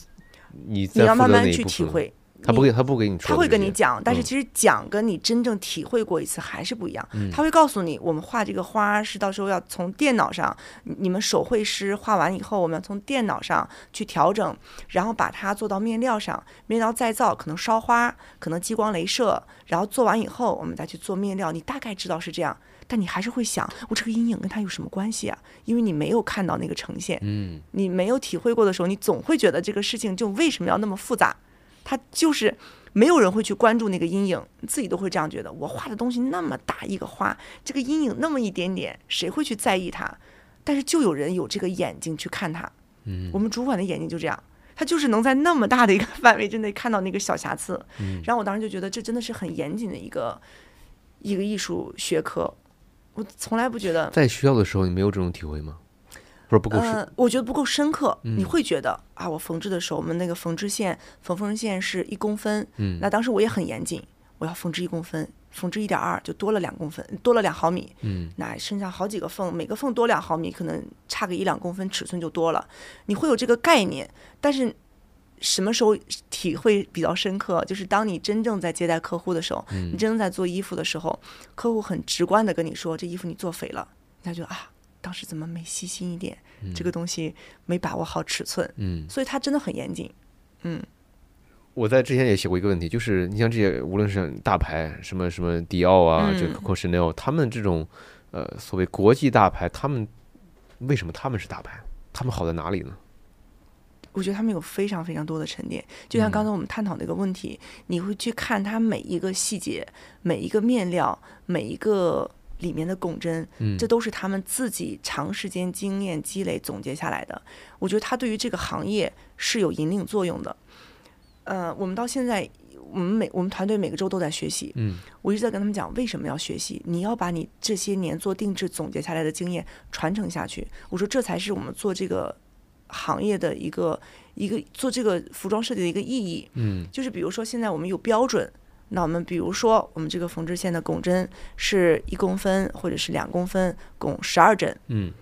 你你要慢慢去体会。他不给他不给你说，他会跟你讲，但是嗯其实讲跟你真正体会过一次还是不一样。嗯他会告诉你，我们画这个花是到时候要从电脑上，你你们手绘师画完以后，我们要从电脑上去调整，然后把它做到面料上，面料再造，可能烧花，可能激光镭射，然后做完以后，我们再去做面料。你大概知道是这样，但你还是会想，我这个阴影跟他有什么关系啊？因为你没有看到那个呈现。嗯你没有体会过的时候，你总会觉得这个事情就为什么要那么复杂？它就是没有人会去关注那个阴影，自己都会这样觉得。我画的东西那么大一个花，这个阴影那么一点点，谁会去在意它？但是就有人有这个眼睛去看它。嗯我们主管的眼睛就这样，他就是能在那么大的一个 范围之内看到那个小瑕疵。嗯然后我当时就觉得这真的是很严谨的一个一个艺术学科。我从来不觉得在学校的时候你没有这种体会吗？不是不够深，呃，我觉得不够深刻。你嗯会觉得啊，我缝制的时候，我们那个缝制线缝缝线是一公分，嗯那当时我也很严谨，我要缝制一公分，缝制一点二就多了两公分，多了两毫米。嗯那剩下好几个缝，每个缝多两毫米，可能差个一两公分，尺寸就多了。你会有这个概念，但是什么时候体会比较深刻？就是当你真正在接待客户的时候，嗯你真正在做衣服的时候，客户很直观的跟你说，这衣服你做肥了，他就啊，当时怎么没细心一点，这个东西没把握好尺寸，嗯，所以他真的很严谨。嗯，我在之前也写过一个问题，就是你像这些无论是大牌，什么什么迪奥啊，嗯这 Chanel，他们这种呃所谓国际大牌，他们为什么他们是大牌？他们好在哪里呢？我觉得他们有非常非常多的沉淀，就像刚才我们探讨的一个问题，你会去看它每一个细节、每一个面料、每一个里面的拱针，嗯这都是他们自己长时间经验积累总结下来的。我觉得它对于这个行业是有引领作用的。呃，我们到现在，我们每我们团队每个周都在学习，嗯我一直在跟他们讲为什么要学习，你要把你这些年做定制总结下来的经验传承下去。我说这才是我们做这个行业的一个一个做这个服装设计的一个意义。嗯就是比如说现在我们有标准，那我们比如说我们这个缝制线的拱针是一公分或者是两公分，拱十二针。嗯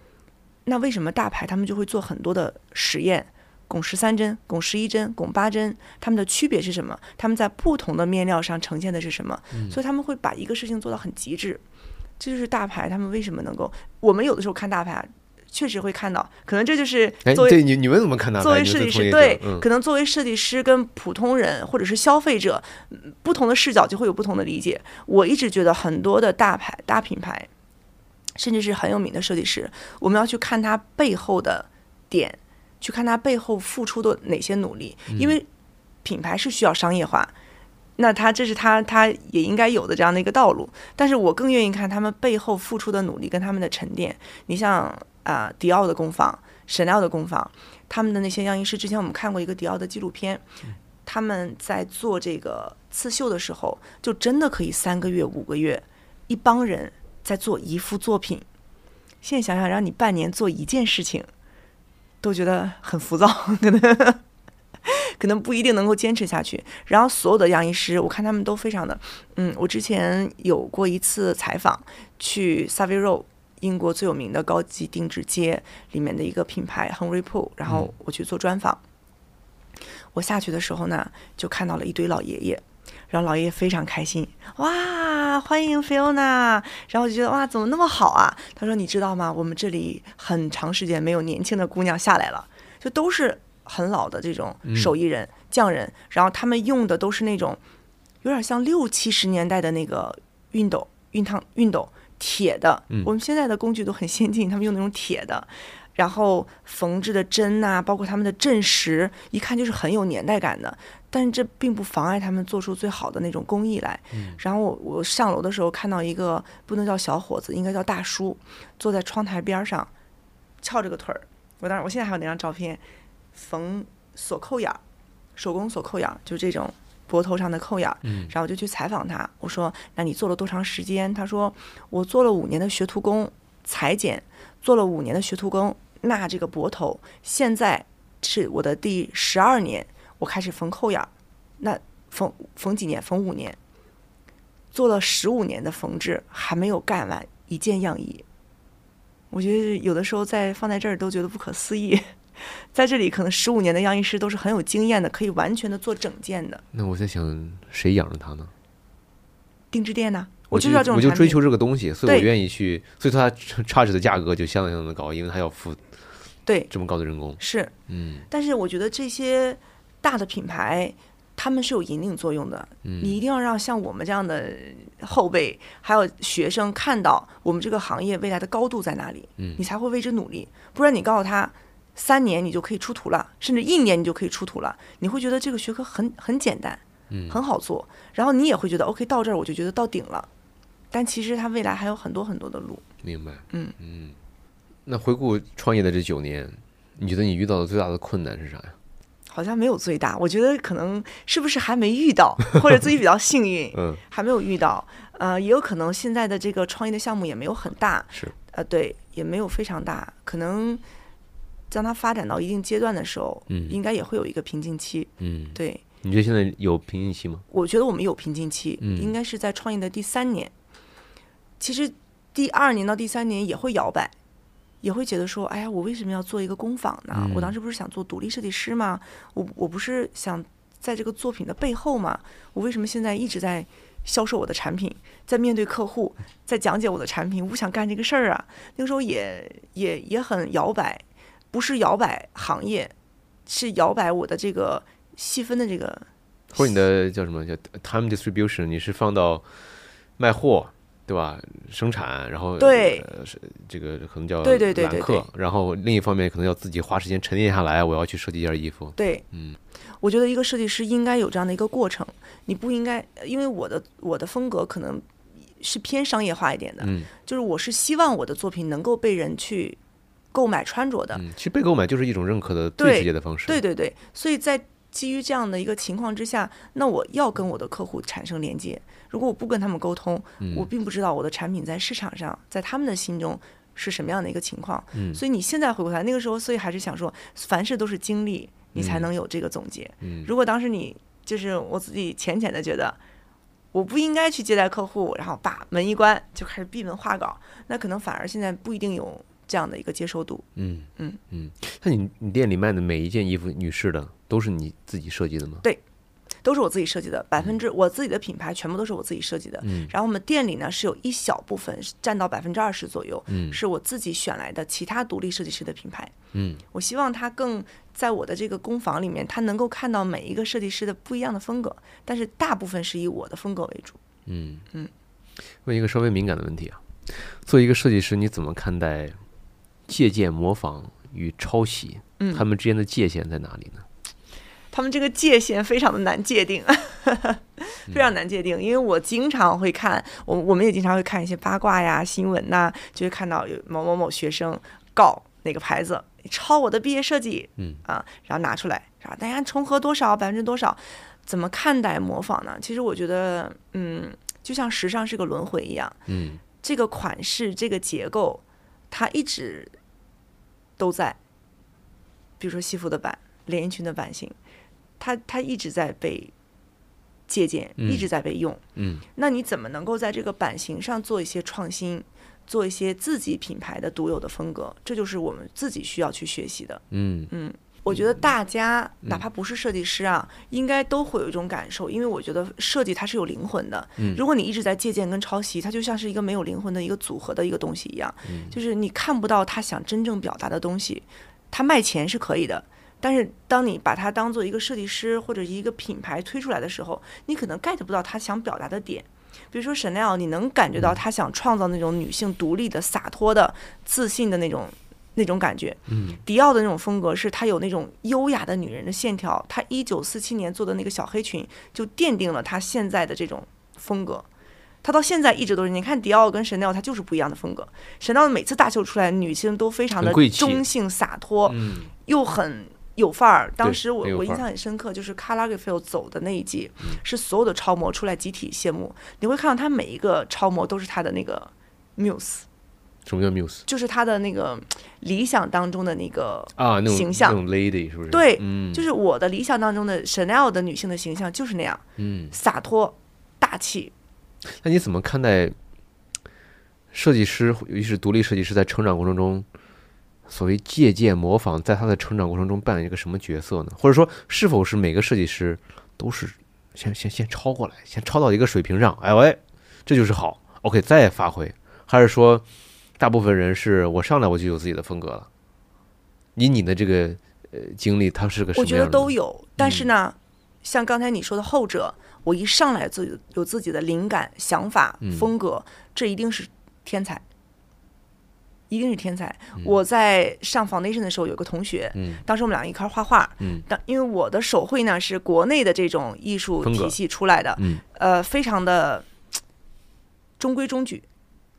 那为什么大牌他们就会做很多的实验？拱十三针、拱十一针、拱八针，它们的区别是什么？他们在不同的面料上呈现的是什么？嗯所以他们会把一个事情做到很极致。这就是大牌他们为什么能够，我们有的时候看大牌啊，确实会看到，可能这就是哎，作为对你你们怎么看大牌？作为设计师，对，嗯可能作为设计师跟普通人或者是消费者，嗯不同的视角就会有不同的理解。我一直觉得很多的大牌、大品牌，甚至是很有名的设计师，我们要去看他背后的点，去看他背后付出的哪些努力，因为品牌是需要商业化。那他这是他他也应该有的这样的一个道路，但是我更愿意看他们背后付出的努力跟他们的沉淀。你像啊、迪奥的工坊，Chanel 的工坊，他们的那些样衣师，之前我们看过一个迪奥的纪录片，他们在做这个刺绣的时候，就真的可以三个月、五个月，一帮人在做一幅作品。现在想想，让你半年做一件事情，都觉得很浮躁，可能可能不一定能够坚持下去。然后所有的样衣师，我看他们都非常的，嗯，我之前有过一次采访，去 Savile Row，英国最有名的高级定制街里面的一个品牌 Henry Poole，然后我去做专访。我下去的时候呢，就看到了一堆老爷爷。然后老爷爷非常开心，哇，欢迎 Fiona！然后我就觉得哇，怎么那么好啊？他说：“你知道吗？我们这里很长时间没有年轻的姑娘下来了，就都是很老的这种手艺人、匠人。然后他们用的都是那种有点像六七十年代的那个熨斗、熨烫、熨斗，铁的。我们现在的工具都很先进，他们用那种铁的。然后缝制的针呐，包括他们的阵石，一看就是很有年代感的。”但是这并不妨碍他们做出最好的那种工艺来。然后我我上楼的时候看到一个不能叫小伙子，应该叫大叔，坐在窗台边上，翘着个腿儿。我当时我现在还有那张照片，缝锁扣眼儿，手工锁扣眼儿，就这种脖头上的扣眼儿。然后我就去采访他，我说：“那你做了多长时间？”他说：“我做了五年的学徒工，裁剪，做了五年的学徒工。那这个脖头现在是我的第十二年。”我开始缝扣眼儿，那缝缝几年？缝五年，做了十五年的缝制，还没有干完一件样衣。我觉得有的时候在放在这儿都觉得不可思议，在这里可能十五年的样衣师都是很有经验的，可以完全的做整件的。那我在想，谁养着他呢？定制店呢？我就要这种，我就追求这个东西，所以我愿意去，所以说它差值的价格就相当相当的高，因为它要付对这么高的人工。是，嗯，但是我觉得这些。大的品牌，他们是有引领作用的。你一定要让像我们这样的后辈，还有学生看到我们这个行业未来的高度在哪里，嗯你才会为之努力。不然你告诉他三年你就可以出图了，甚至一年你就可以出图了，你会觉得这个学科很很简单，很好做。然后你也会觉得 OK，到这儿我就觉得到顶了。但其实它未来还有很多很多的路。明白。嗯嗯。那回顾创业的这九年，你觉得你遇到的最大的困难是啥呀？好像没有最大，我觉得可能是不是还没遇到，或者自己比较幸运，嗯，还没有遇到。呃，也有可能现在的这个创业的项目也没有很大，是，呃，对，也没有非常大，可能将它发展到一定阶段的时候，嗯，应该也会有一个瓶颈期，嗯，对。你觉得现在有瓶颈期吗？我觉得我们有瓶颈期，嗯，应该是在创业的第三年，其实第二年到第三年也会摇摆。也会觉得说，哎呀，我为什么要做一个工坊呢？我当时不是想做独立设计师吗？我我不是想在这个作品的背后吗？我为什么现在一直在销售我的产品，在面对客户，在讲解我的产品？我不想干这个事儿啊！那个时候也也也很摇摆，不是摇摆行业，是摇摆我的这个细分的这个。或者你的叫什么叫 time distribution？你是放到卖货？对吧？生产，然后对，是这个可能叫对对对对客，然后另一方面可能要自己花时间沉淀下来，我要去设计一件衣服。对，嗯，我觉得一个设计师应该有这样的一个过程，你不应该，因为我的我的风格可能是偏商业化一点的，嗯，就是我是希望我的作品能够被人去购买穿着的。嗯，其实被购买就是一种认可的最直接的方式。对对对，所以在基于这样的一个情况之下，那我要跟我的客户产生连接。如果我不跟他们沟通，我并不知道我的产品在市场上，在他们的心中是什么样的一个情况。所以你现在回过头来，那个时候，所以还是想说，凡事都是经历，你才能有这个总结。如果当时你就是我自己浅浅的觉得，我不应该去接待客户，然后把门一关就开始闭门画稿，那可能反而现在不一定有这样的一个接受度。嗯嗯嗯。那你你店里卖的每一件衣服，女士的都是你自己设计的吗？对。都是我自己设计的，百分之我自己的品牌全部都是我自己设计的。嗯，然后我们店里呢是有一小部分占到百分之二十左右，嗯，是我自己选来的其他独立设计师的品牌。嗯，我希望他更在我的这个工坊里面，他能够看到每一个设计师的不一样的风格，但是大部分是以我的风格为主。嗯嗯，问一个稍微敏感的问题啊，作为一个设计师，你怎么看待借鉴、模仿与抄袭？嗯，他们之间的界限在哪里呢？他们这个界限非常的难界定，非常难界定。因为我经常会看，我我们也经常会看一些八卦呀、新闻呐，就会看到有某某某学生告哪个牌子抄我的毕业设计，嗯啊，然后拿出来，然后大家重合多少百分之多少，怎么看待模仿呢？其实我觉得，嗯，就像时尚是个轮回一样，嗯这个款式、这个结构，它一直都在。比如说西服的版、连衣裙的版型，它它一直在被借鉴，嗯一直在被用。嗯那你怎么能够在这个版型上做一些创新，做一些自己品牌的独有的风格？这就是我们自己需要去学习的。嗯我觉得大家哪怕不是设计师啊，应该都会有一种感受，因为我觉得设计它是有灵魂的。嗯如果你一直在借鉴跟抄袭，它就像是一个没有灵魂的一个组合的一个东西一样，就是你看不到他想真正表达的东西。他卖钱是可以的，但是当你把它当做一个设计师或者一个品牌推出来的时候，你可能 get 不到他想表达的点。比如说 Chanel，你能感觉到他想创造那种女性独立的、洒脱的、自信的那种那种感觉。嗯，迪奥的那种风格是它有那种优雅的女人的线条，她一九四七年做的那个小黑裙就奠定了她现在的这种风格。她到现在一直都是，你看迪奥跟 Chanel，它就是不一样的风格。Chanel 每次大秀出来，女性都非常的中性洒脱，嗯又很有范儿。当时我我印象很深刻，就是 Karl Lagerfeld 走的那一季，是所有的超模出来集体谢幕。你会看到他每一个超模都是他的那个 muse，什么叫 muse 就是他的那个理想当中的那个啊？那种形象那种 lady 是不是？对嗯，就是我的理想当中的 Chanel 的女性的形象就是那样，嗯。洒脱、大气。那你怎么看待设计师，尤其是独立设计师在成长过程中，所谓借鉴模仿，在他的成长过程中扮演一个什么角色呢？或者说，是否是每个设计师都是先先先抄过来，先抄到一个水平上，哎喂，这就是好，OK，再发挥，还是说，大部分人是我上来我就有自己的风格了？以你的这个呃经历，他是个什我觉得？都有，但嗯。是呢，像刚才你说的后者，我一上来自己有自己的灵感、想法、嗯。风格，这一定是天才，一定是天才。嗯。我在上 foundation 的时候，有个同学，嗯。当时我们俩一块儿画画，嗯。当因为我的手绘呢是国内的这种艺术体系出来的，嗯。呃，非常的中规中矩，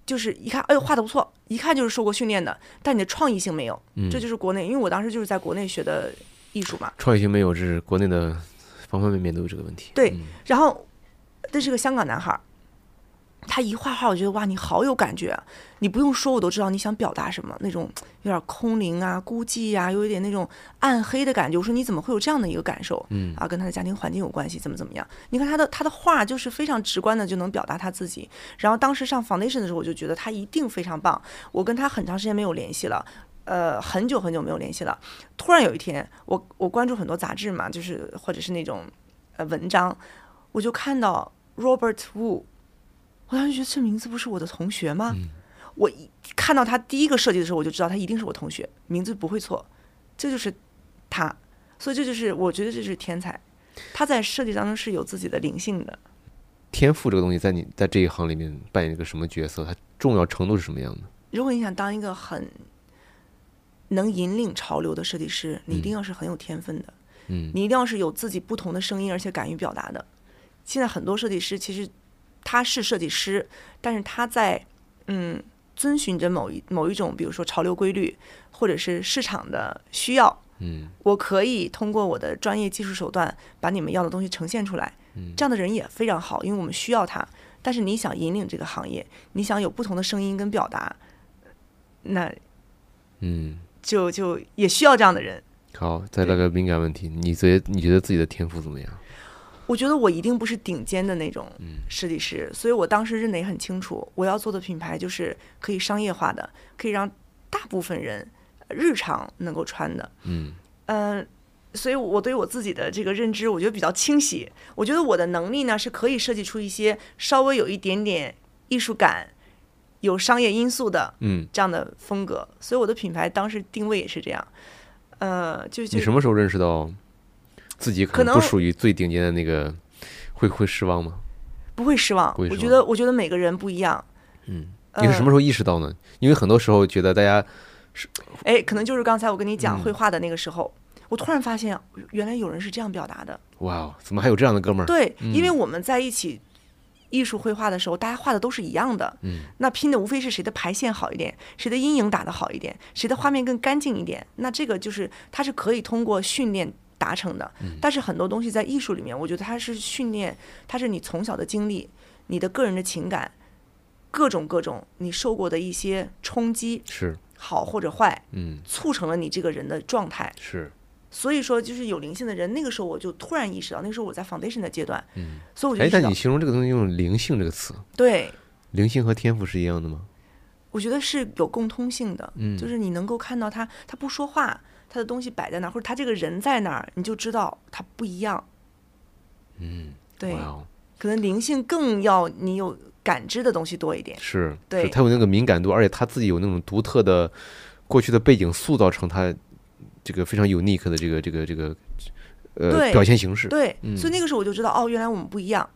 就是一看，哎呦，画的不错，一看就是受过训练的，但你的创意性没有，嗯，这就是国内，因为我当时就是在国内学的艺术嘛，创意性没有，这是国内的方方面面都有这个问题。对嗯然后这是个香港男孩儿，他一画画，我觉得哇，你好有感觉啊，你不用说，我都知道你想表达什么，那种有点空灵啊、孤寂啊，又有点那种暗黑的感觉。我说你怎么会有这样的一个感受？嗯啊，跟他的家庭环境有关系，怎么怎么样？你看他的他的画就是非常直观的就能表达他自己。然后当时上 foundation 的时候，我就觉得他一定非常棒。我跟他很长时间没有联系了。呃，很久很久没有联系了。突然有一天，我我关注很多杂志嘛，就是或者是那种呃文章，我就看到 Robert Wu，我当时觉得这名字不是我的同学吗？嗯我一看到他第一个设计的时候，我就知道他一定是我同学，名字不会错，这就是他。所以这就是我觉得这是天才，他在设计当中是有自己的灵性的。天赋这个东西在你在这一行里面扮演一个什么角色？它重要程度是什么样的？如果你想当一个很能引领潮流的设计师，你一定嗯要是很有天分的。嗯你一定要是有自己不同的声音，而且敢于表达的。现在很多设计师其实他是设计师，但是他在嗯遵循着某一某一种，比如说潮流规律，或者是市场的需要。嗯我可以通过我的专业技术手段把你们要的东西呈现出来。嗯这样的人也非常好，因为我们需要他。但是你想引领这个行业，你想有不同的声音跟表达，那嗯。就就也需要这样的人。好，再来个敏感问题，你觉得你觉得自己的天赋怎么样？我觉得我一定不是顶尖的那种嗯设计师，所以我当时认得也很清楚，我要做的品牌就是可以商业化的，可以让大部分人日常能够穿的。嗯嗯、所以我对我自己的这个认知，我觉得比较清晰。我觉得我的能力呢是可以设计出一些稍微有一点点艺术感、有商业因素的嗯，这样的风格，所以我的品牌当时定位也是这样。呃，就就你什么时候认识到自己可可能能不属于最顶尖的那个？会会失望吗？不会失望。我觉得，我觉得每个人不一样。嗯，你是什么时候意识到呢？因为很多时候觉得大家是哎，可能就是刚才我跟你讲嗯绘画的那个时候，我突然发现原来有人是这样表达的。哇哦，怎么还有这样的哥们儿？对，嗯因为我们在一起艺术绘画的时候，大家画的都是一样的，嗯，那拼的无非是谁的排线好一点，谁的阴影打得好一点，谁的画面更干净一点。那这个就是它是可以通过训练达成的。但是很多东西在艺术里面，我觉得它是训练，它是你从小的经历，你的个人的情感，各种各种你受过的一些冲击，是，好或者坏，嗯，促成了你这个人的状态。是，所以说，就是有灵性的人，那个时候我就突然意识到，那个时候我在 foundation 的阶段，嗯，所以我就哎但你，形容这个东西用灵性这个词，对，灵性和天赋是一样的吗？我觉得是有共通性的，嗯就是你能够看到他，他不说话，他的东西摆在那儿，或者他这个人在那儿，你就知道他不一样。嗯，对，哦，可能灵性更要你有感知的东西多一点。是，对他有那个敏感度，而且他自己有那种独特的过去的背景，塑造成他这个非常 unique 的这个这个这个呃表现形式。对，嗯所以那个时候我就知道，哦，原来我们不一样，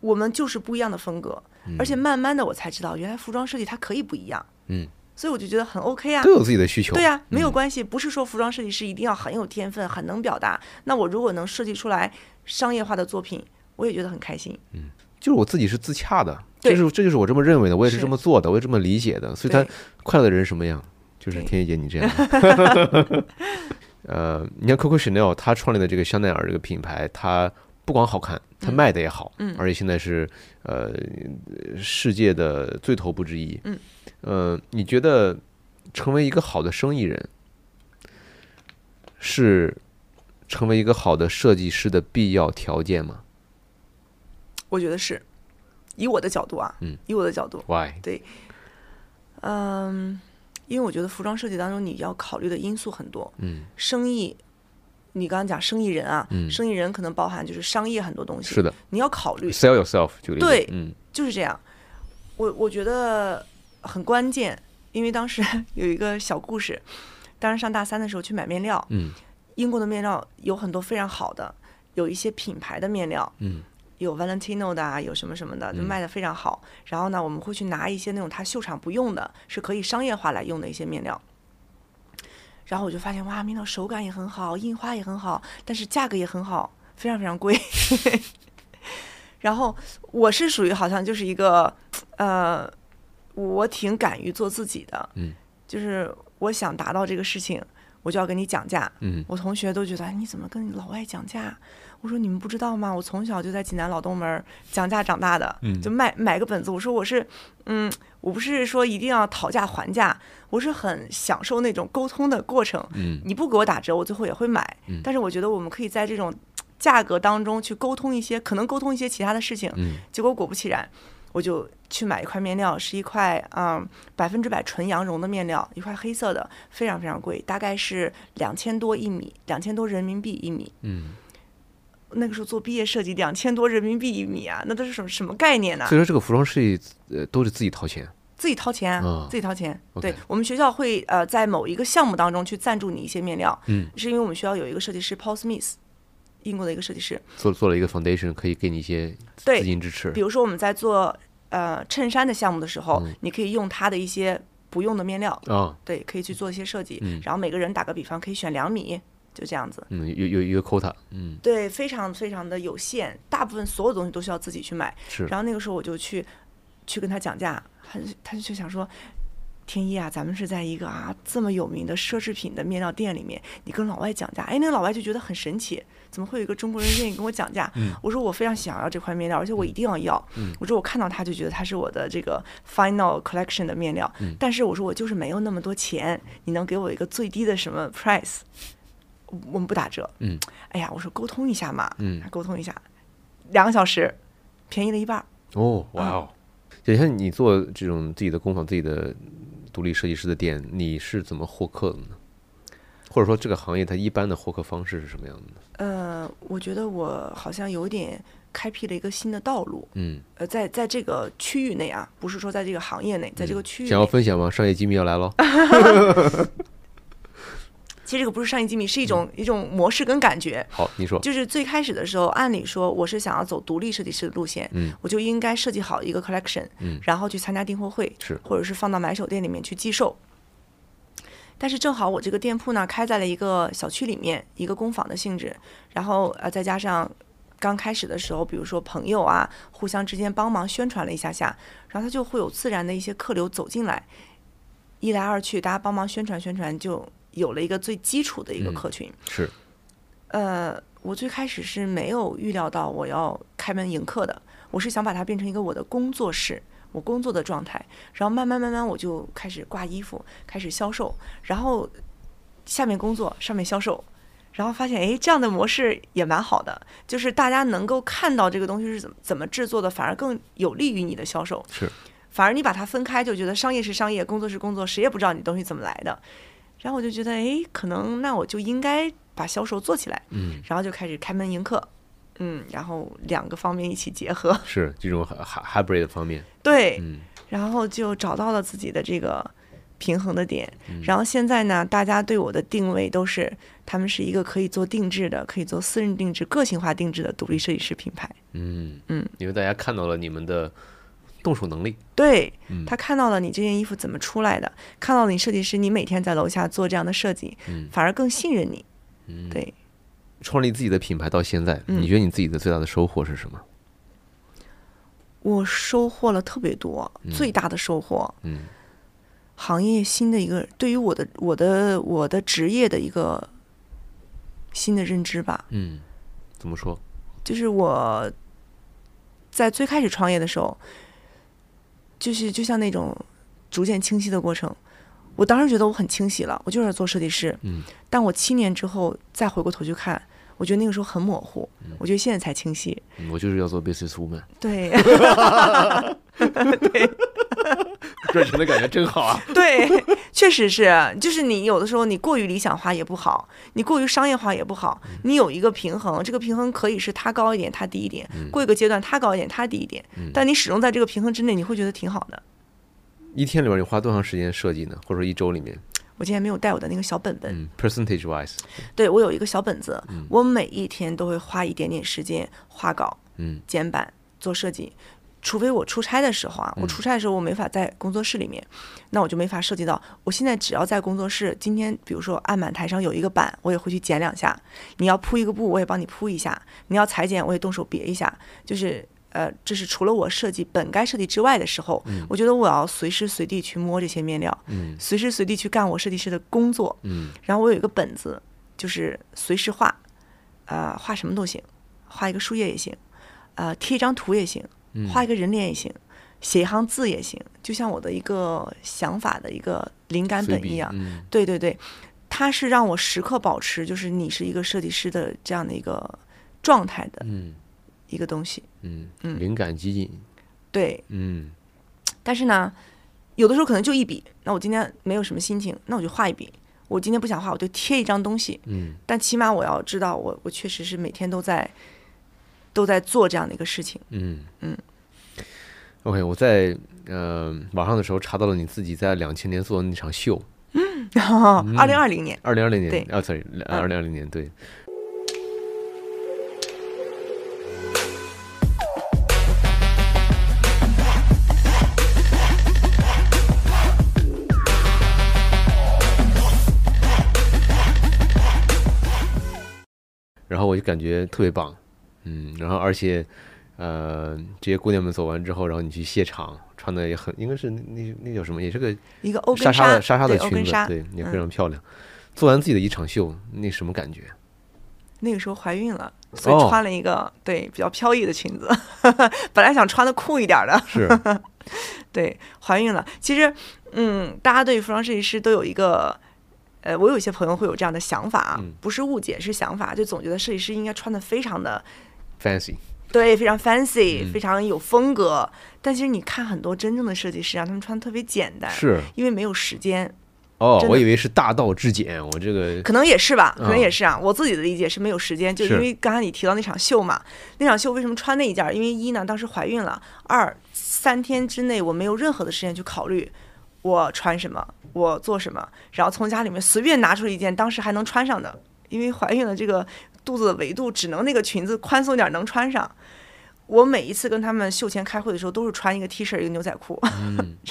我们就是不一样的风格。而且慢慢的我才知道，原来服装设计它可以不一样。嗯，所以我就觉得很 OK 啊都。有自己的需求。对呀、没有嗯关系，不是说服装设计师一定要很有天分、很能表达。那我如果能设计出来商业化的作品，我也觉得很开心。嗯就是我自己是自洽的，对这是这就是我这么认为的，我也是是这么做的，我也这么理解的。所以他快乐的人什么样？就是天一姐你这样的。呃，你看 Coco Chanel 他创立的这个香奈儿这个品牌，它不光好看，它卖的也好，嗯而且现在是呃世界的最头部之一。嗯，呃，你觉得成为一个好的生意人是成为一个好的设计师的必要条件吗我觉得是，以我的角度啊，嗯，以我的角度，？Why？对嗯，因为我觉得服装设计当中你要考虑的因素很多，嗯，生意。你刚刚讲生意人啊，嗯生意人可能包含就是商业很多东西，是的你要考虑，，sell yourself 这个例子对嗯就是这样。我我觉得很关键，因为当时 有一个小故事，当时上大三的时候去买面料，嗯英国的面料有很多非常好的，有一些品牌的面料，嗯有 Valentino 的啊，有什么什么的，就卖的非常好。然后呢，我们会去拿一些那种他秀场不用的，是可以商业化来用的一些面料。然后我就发现，哇，面料手感也很好，印花也很好，但是价格也很好，非常非常贵。然后我是属于好像就是一个，呃，我挺敢于做自己的，嗯，就是我想达到这个事情，我就要跟你讲价，嗯我同学都觉得哎你怎么跟老外讲价？我说你们不知道吗？我从小就在济南老东门儿讲价长大的，嗯就卖买个本子。我说我是，嗯，我不是说一定要讨价还价，我是很享受那种沟通的过程。嗯你不给我打折，我最后也会买。嗯但是我觉得我们可以在这种价格当中去沟通一些，可能沟通一些其他的事情。嗯结果果不其然，我就去买一块面料，是一块嗯百分之百纯羊绒的面料，一块黑色的，非常非常贵，大概是两千多一米，两千多人民币一米。嗯，那个时候做毕业设计，两千多人民币一米啊，那都是什么什么概念呢、所以说这个服装设计呃都是自己掏钱。自己掏钱，啊自己掏钱。对我们学校会呃在某一个项目当中去赞助你一些面料，嗯，是因为我们学校有一个设计师 Paul Smith，英国的一个设计师，做做了一个 foundation，可以给你一些资金支持比。如说我们在做呃衬衫的项目的时候，嗯你可以用它的一些不用的面料，啊，对，可以去做一些设计。嗯然后每个人打个比方，可以选两米，就这样子。嗯，有有一个 quota，嗯，对，非常非常的有限，大部分所有东西都需要自己去买。是，然后那个时候我就去去跟他讲价，他就他就想说。天一啊，咱们是在一个啊这么有名的奢侈品的面料店里面，你跟老外讲价，哎，那个老外就觉得很神奇，怎么会有一个中国人愿意跟我讲价？嗯我说我非常想要这块面料，而且我一定要要。嗯我说我看到它就觉得它是我的这个 final collection 的面料，嗯但是我说我就是没有那么多钱，你能给我一个最低的什么 price？我们不打折。嗯，哎呀，我说沟通一下嘛，嗯，沟通一下，两个小时，便宜了一半儿。哦，哇哦，就像你做这种自己的工坊、自己的独立设计师的店，你是怎么获客的呢？或者说这个行业它一般的获客方式是什么样的呢？呃，我觉得我好像有点开辟了一个新的道路。嗯，呃，在在这个区域内啊，不是说在这个行业内，在这个区域想要，分享吗？商业机密要来喽。其实这个不是商业机密，是一种、一种模式跟感觉。好，你说。就是最开始的时候，按理说我是想要走独立设计师的路线，嗯我就应该设计好一个 collection，、嗯然后去参加订货会，是或者是放到买手店里面去寄售。但是正好我这个店铺呢开在了一个小区里面，一个工坊的性质，然后呃再加上刚开始的时候，比如说朋友啊，互相之间帮忙宣传了一下下，然后他就会有自然的一些客流走进来，一来二去，大家帮忙宣传宣传，就有了一个最基础的一个嗯客群。是，呃，我最开始是没有预料到我要开门迎客的，我是想把它变成一个我的工作室，我工作的状态。然后慢慢慢慢我就开始挂衣服，开始销售，然后下面工作，上面销售。然后发现，哎，这样的模式也蛮好的，就是大家能够看到这个东西是怎么怎么制作的，反而更有利于你的销售。是，反而你把它分开，就觉得商业是商业，工作是工作，谁也不知道你东西怎么来的。然后我就觉得，哎，可能那我就应该把销售做起来。嗯，然后就开始开门迎客，嗯，然后两个方面一起结合，是这种 hy- hybrid 的方面，对，嗯然后就找到了自己的这个平衡的点。嗯然后现在呢，大家对我的定位都是，他们是一个可以做定制的、可以做私人定制、个性化定制的独立设计师品牌。嗯嗯，因为大家看到了你们的动手能力，对嗯他看到了你这件衣服怎么出来的，看到了你设计师，你每天在楼下做这样的设计，嗯反而更信任你。嗯，对，创立自己的品牌到现在，嗯你觉得你自己的最大的收获是什么？我收获了特别多，嗯最大的收获，嗯行业新的一个对于我的我的我的职业的一个新的认知吧。嗯，怎么说？就是我在最开始创业的时候，就是就像那种逐渐清晰的过程。我当时觉得我很清晰了，我就是做设计师。嗯，但我七年之后再回过头去看，我觉得那个时候很模糊。我觉得现在才清晰。嗯我就是要做 business woman，对 赚钱 的感觉真好啊！对，确实是，就是你有的时候你过于理想化也不好，你过于商业化也不好，你有一个平衡，这个平衡可以是它高一点，它低一点，过一个阶段它高一点，它低一点，但你始终在这个平衡之内，你会觉得挺好的。一天里边你花多长时间设计呢？或者说一周里面？我今天没有带我的那个小本本，嗯，percentage wise，对我有一个小本子，我每一天都会花一点点时间画稿、嗯剪版、做设计。除非我出差的时候啊，我出差的时候我没法在工作室里面，那我就没法涉及到。我现在只要在工作室，今天比如说案板台上有一个板，我也会去剪两下。你要铺一个布，我也帮你铺一下；你要裁剪，我也动手别一下。就是呃，这是除了我设计本该设计之外的时候，我觉得我要随时随地去摸这些面料，嗯随时随地去干我设计师的工作。嗯然后我有一个本子，就是随时画，呃，画什么都行，画一个树叶也行，呃，贴一张图也行，嗯画一个人脸也行，写一行字也行，就像我的一个想法的一个灵感本一样。嗯对对对，它是让我时刻保持，就是你是一个设计师的这样的一个状态的嗯一个东西。嗯，嗯灵感激进，对，嗯但是呢，有的时候可能就一笔，那我今天没有什么心情，那我就画一笔。我今天不想画，我就贴一张东西。嗯但起码我要知道我，我确实是每天都在都在做这样的一个事情。嗯嗯。OK，我在呃网上的时候查到了你自己在两千年做的那场秀，二零二零年，二零二零年对啊，sorry，二零二零年对。然后我就感觉特别棒，嗯，然后而且，呃，这些姑娘们走完之后，然后你去谢场，穿的也很，应该是那那那叫什么，也是个一个欧纱根纱的纱纱的裙子，对，也非嗯常漂亮。做完自己的一场秀，那什么感觉？那个时候怀孕了，所以哦穿了一个、对比较飘逸的裙子。本来想穿的酷一点的，是，对，怀孕了。其实，嗯，大家对服装设计师都有一个，呃，我有一些朋友会有这样的想法啊，嗯不是误解，是想法，就总觉得设计师应该穿的非常的 fancy，对，非常 fancy，、嗯非常有风格。但其实你看很多真正的设计师啊，他们穿的特别简单，是因为没有时间。哦，我以为是大道至简，我这个可能也是吧，可能嗯也是啊。我自己的理解是没有时间，就是因为刚才你提到那场秀嘛，那场秀为什么穿那一件儿？因为一呢，当时怀孕了；二，三天之内我没有任何的时间去考虑我穿什么，我做什么，然后从家里面随便拿出一件当时还能穿上的，因为怀孕了，这个肚子的维度只能那个裙子宽松点能穿上。我每一次跟他们秀前开会的时候，都是穿一个 T 恤一个牛仔裤。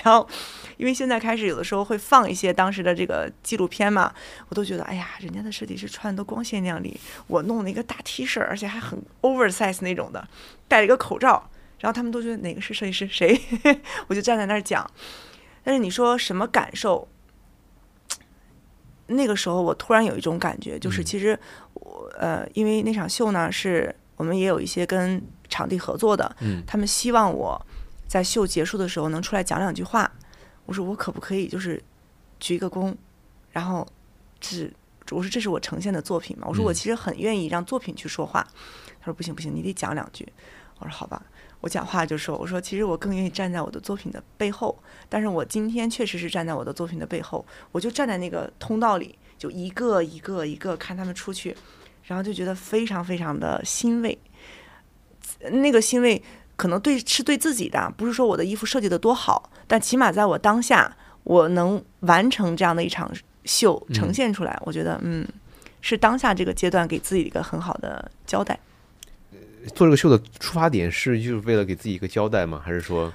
然后，因为现在开始有的时候会放一些当时的这个纪录片嘛，我都觉得，哎呀，人家的设计师穿的都光鲜亮丽，我弄了一个大 T 恤，而且还很 oversize 那种的，戴了一个口罩，然后他们都觉得哪个是设计师，谁？我就站在那儿讲。但是你说什么感受？那个时候我突然有一种感觉，就是嗯其实我呃，因为那场秀呢，是我们也有一些跟场地合作的，嗯他们希望我在秀结束的时候能出来讲两句话。我说我可不可以就是鞠一个躬，然后是我说这是我呈现的作品嘛？我说我嗯其实很愿意让作品去说话。他说不行不行，你得讲两句。我说好吧，我讲话就说我说其实我更愿意站在我的作品的背后，但是我今天确实是站在我的作品的背后，我就站在那个通道里，就一个一个一个看他们出去，然后就觉得非常非常的欣慰。那个欣慰可能对是对自己的，不是说我的衣服设计的多好，但起码在我当下，我能完成这样的一场秀嗯呈现出来，我觉得嗯，是当下这个阶段给自己一个很好的交代。做这个秀的出发点是就是为了给自己一个交代吗？还是说，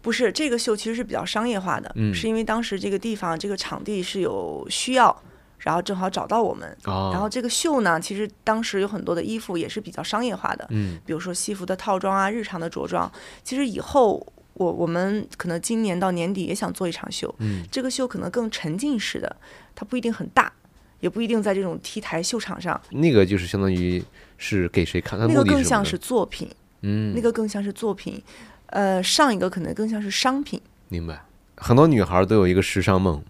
不是这个秀其实是比较商业化的，嗯。是因为当时这个地方这个场地是有需要，然后正好找到我们，啊，然后这个秀呢，其实当时有很多的衣服也是比较商业化的，嗯。比如说西服的套装啊，日常的着装。其实以后我我们可能今年到年底也想做一场秀，嗯。这个秀可能更沉浸式的，它不一定很大，也不一定在这种 T 台秀场上，那个就是相当于是给谁看？那个更像是作品，嗯，那个更像是作品。呃，上一个可能更像是商品。明白。很多女孩都有一个时尚梦，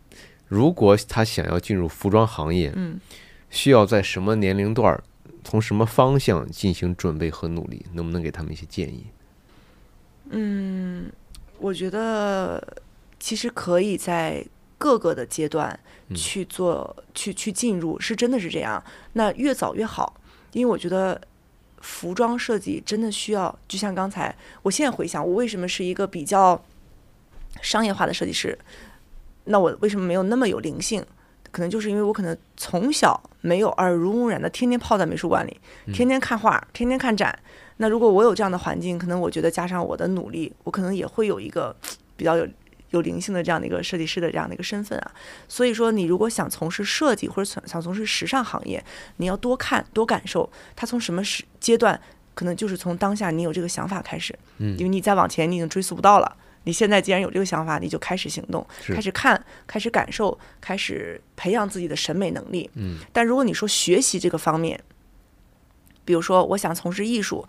如果她想要进入服装行业，嗯，需要在什么年龄段儿，从什么方向进行准备和努力？能不能给他们一些建议？嗯，我觉得其实可以在各个的阶段嗯去做，去去进入，是真的是这样。那越早越好，因为我觉得服装设计真的需要，就像刚才，我现在回想，我为什么是一个比较商业化的设计师，那我为什么没有那么有灵性？可能就是因为我可能从小没有耳濡目染的，天天泡在美术馆里，天天看画，天天看展。那如果我有这样的环境，可能我觉得加上我的努力，我可能也会有一个比较有有灵性的这样的一个设计师的这样的一个身份啊。所以说，你如果想从事设计或者想想从事时尚行业，你要多看多感受，它从什么时阶段，可能就是从当下你有这个想法开始，嗯因为你再往前你已经追溯不到了。你现在既然有这个想法，你就开始行动，开始看，开始感受，开始培养自己的审美能力。嗯，但如果你说学习这个方面，比如说我想从事艺术，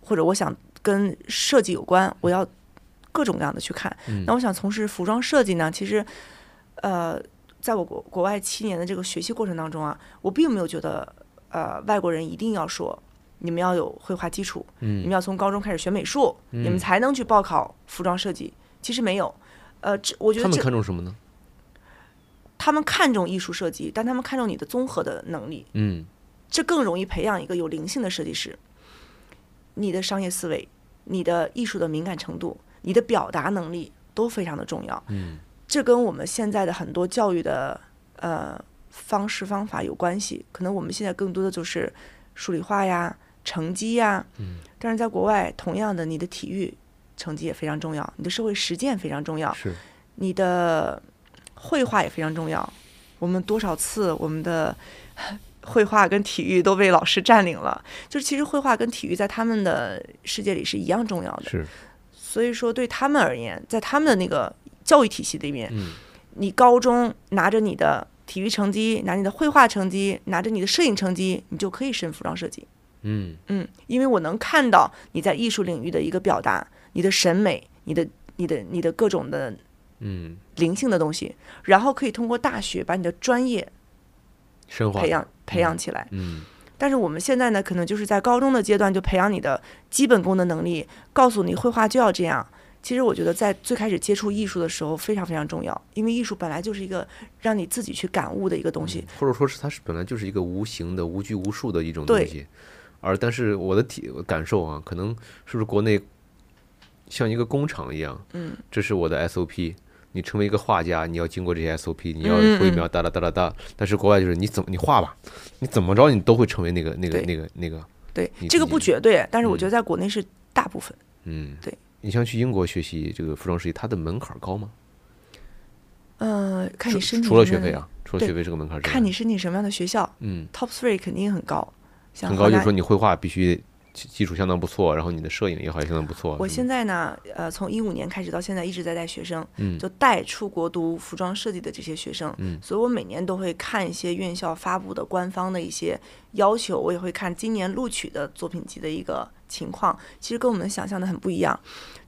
或者我想跟设计有关，我要各种各样的去看。嗯那我想从事服装设计呢，其实，呃，在我国国外七年的这个学习过程当中啊，我并没有觉得，呃，外国人一定要说你们要有绘画基础，你们嗯要从高中开始学美术，你们嗯才能去报考服装设计。其实没有，呃，这我觉得他们看重什么呢？他们看重艺术设计，但他们看重你的综合的能力。嗯这更容易培养一个有灵性的设计师。你的商业思维、你的艺术的敏感程度、你的表达能力都非常的重要。嗯这跟我们现在的很多教育的呃方式方法有关系。可能我们现在更多的就是数理化呀、成绩呀。嗯。但是在国外，同样的，你的体育成绩也非常重要，你的社会实践非常重要，是你的绘画也非常重要。我们多少次我们的绘画跟体育都被老师占领了，就是其实绘画跟体育在他们的世界里是一样重要的。是所以说对他们而言，在他们的那个教育体系里面，嗯你高中拿着你的体育成绩，拿你的绘画成绩，拿着你的摄影成绩，你就可以申服装设计。嗯嗯，因为我能看到你在艺术领域的一个表达，你的审美，你的、你的、你的各种的嗯，灵性的东西，然后可以通过大学把你的专业深化培养培养起来。嗯但是我们现在呢，可能就是在高中的阶段就培养你的基本功的能力，告诉你绘画就要这样。其实我觉得在最开始接触艺术的时候非常非常重要，因为艺术本来就是一个让你自己去感悟的一个东西。或者说是它是本来就是一个无形的、无拘无束的一种东西，而但是我的体感受啊，可能是不是国内像一个工厂一样，嗯，这是我的 SOP。你成为一个画家，你要经过这些 SOP，你要嗯嗯挥描哒哒哒哒哒。但是国外就是你怎么你画吧，你怎么着你都会成为那个那个那个那个。对你，这个不绝对，但是我嗯觉得在国内是大部分。嗯，对。你像去英国学习这个服装设计，它的门槛高吗？呃，看你申请除了学费啊，除了学费是个门槛，看你申请什么样的学校嗯，，Top Three 肯定很高，很高，就是说你绘画必须基基础相当不错，然后你的摄影也好也相当不错。我现在呢，呃，从一五年开始到现在一直在带学生，嗯就带出国读服装设计的这些学生，嗯。所以我每年都会看一些院校发布的官方的一些要求，我也会看今年录取的作品集的一个情况，其实跟我们想象的很不一样，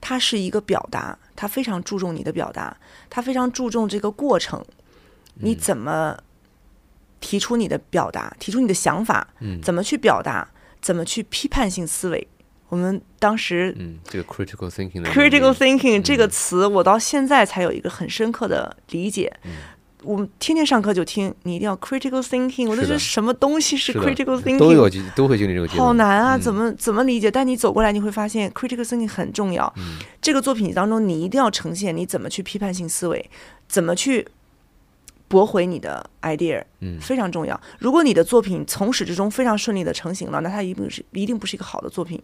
它是一个表达，它非常注重你的表达，它非常注重这个过程，你嗯怎么提出你的表达，提出你的想法，嗯怎么去表达，怎么去批判性思维。我们当时嗯，这个 critical thinking 的 critical thinking 这个嗯词，我到现在才有一个很深刻的理解。我们天天上课就听，你一定要 critical thinking，我都觉得什么东西是 critical thinking，都有都会经历这个阶段，好难啊！嗯怎么怎么理解？但你走过来，你会发现 critical thinking 很重要。嗯这个作品当中，你一定要呈现你怎么去批判性思维，怎么去驳回你的 idea，嗯非常重要。如果你的作品从始至终非常顺利的成型了，那它一定是一定不是一个好的作品。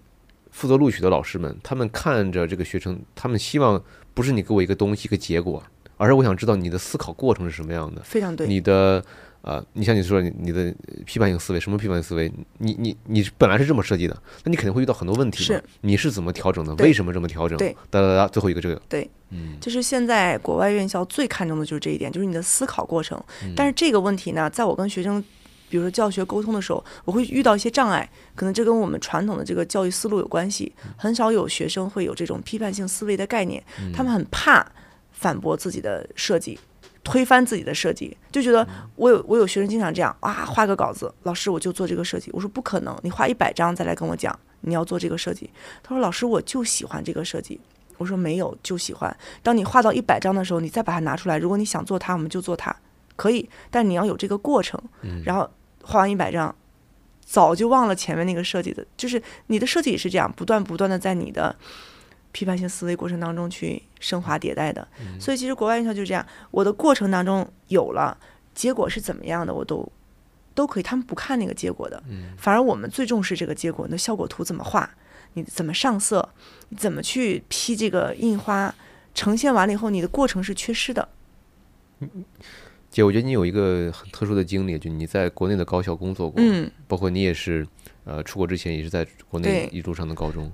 负责录取的老师们，他们看着这个学生，他们希望不是你给我一个东西一个结果，而是我想知道你的思考过程是什么样的，非常对，你的呃，你像你说你你的批判性思维，什么批判性思维？你你你本来是这么设计的，那你肯定会遇到很多问题嘛是。你是怎么调整的？为什么这么调整？对哒哒哒，最后一个这个，对，嗯就是现在国外院校最看重的就是这一点，就是你的思考过程。嗯但是这个问题呢，在我跟学生，比如说教学沟通的时候，我会遇到一些障碍，可能这跟我们传统的这个教育思路有关系。很少有学生会有这种批判性思维的概念，嗯他们很怕反驳自己的设计。推翻自己的设计，就觉得我有我有学生经常这样啊，画个稿子，老师我就做这个设计。我说不可能，你画一百张再来跟我讲你要做这个设计。他说老师我就喜欢这个设计。我说没有就喜欢。当你画到一百张的时候，你再把它拿出来。如果你想做它，我们就做它，可以。但你要有这个过程。然后画完一百张，早就忘了前面那个设计的，就是你的设计也是这样，不断不断的在你的批判性思维过程当中去升华迭代的。所以其实国外院校就是这样，我的过程当中有了，结果是怎么样的，我都都可以。他们不看那个结果的，反而我们最重视这个结果。你的效果图怎么画？你怎么上色？你怎么去批这个印花？呈现完了以后，你的过程是缺失的。姐，我觉得你有一个很特殊的经历，就你在国内的高校工作过，嗯，包括你也是，呃，出国之前也是在国内对一路上的高中。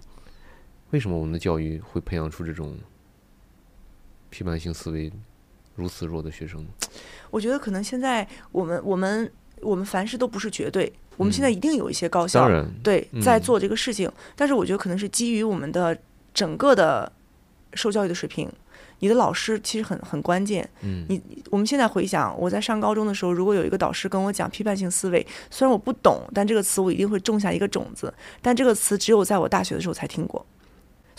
为什么我们的教育会培养出这种批判性思维如此弱的学生呢？我觉得可能现在我们我们我们凡事都不是绝对，我们现在一定有一些高校、对嗯在做这个事情，但是我觉得可能是基于我们的整个的受教育的水平。你的老师其实很很关键。嗯你我们现在回想，我在上高中的时候，如果有一个导师跟我讲批判性思维，虽然我不懂，但这个词我一定会种下一个种子。但这个词只有在我大学的时候才听过，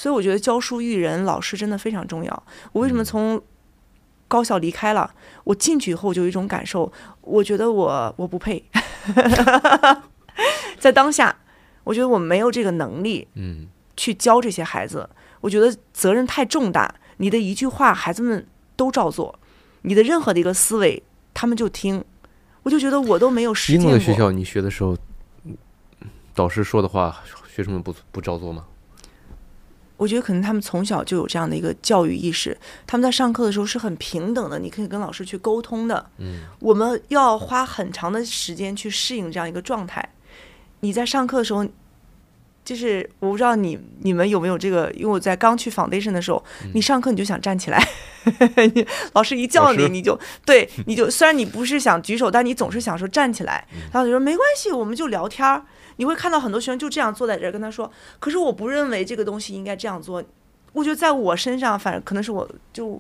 所以我觉得教书育人，老师真的非常重要。我为什么从高校离开了？我进去以后就有一种感受，我觉得我我不配，在当下，我觉得我没有这个能力嗯去教这些孩子，我觉得责任太重大。你的一句话，孩子们都照做；你的任何的一个思维，他们就听。我就觉得我都没有实英践过。国的学校，你学的时候，嗯导师说的话，学生们不不照做吗？我觉得可能他们从小就有这样的一个教育意识，他们在上课的时候是很平等的，你可以跟老师去沟通的。嗯，我们要花很长的时间去适应这样一个状态。你在上课的时候，就是我不知道你你们有没有这个，因为我在刚去 foundation 的时候，你上课你就想站起来，你老师一叫你你就对，你就 虽然你不是想举手，但你总是想说站起来，然后就说没关系，我们就聊天儿。你会看到很多学生就这样坐在这儿跟他说，可是我不认为这个东西应该这样做。我觉得在我身上，反正可能是我就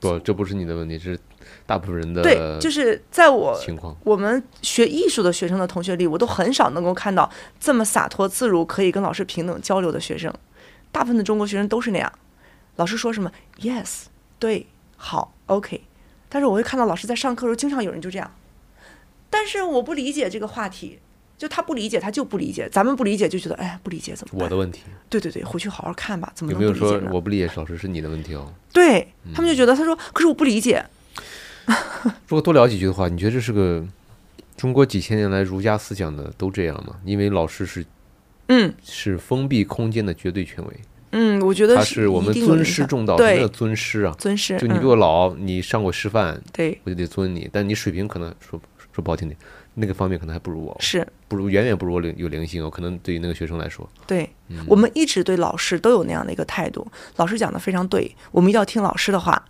不，这不是你的问题，是大部分人的对，就是在我情况。我们学艺术的学生的同学里，我都很少能够看到这么洒脱自如，可以跟老师平等交流的学生。大部分的中国学生都是那样，老师说什么 yes，对，好，OK。但是我会看到老师在上课的时候，经常有人就这样。但是我不理解这个话题，就他不理解，他就不理解。咱们不理解就觉得，哎，不理解怎么办？我的问题对对对，回去好好看吧，怎么有没有说能不理解呢？我不理解老师是你的问题哦？对他们就觉得，他说，可是我不理解，如果多聊几句的话，你觉得这是个中国几千年来儒家思想的都这样吗？因为老师是嗯是封闭空间的绝对权威，嗯，我觉得他是我们尊师重道，什么叫，尊师啊？尊师，就你比嗯我老，你上过师范，对我就得尊你，但你水平可能说说不好听点，那个方面可能还不如我，是。不如远远不如我灵有灵性我。可能对于那个学生来说，对，嗯我们一直对老师都有那样的一个态度。老师讲的非常对，我们一定要听老师的话。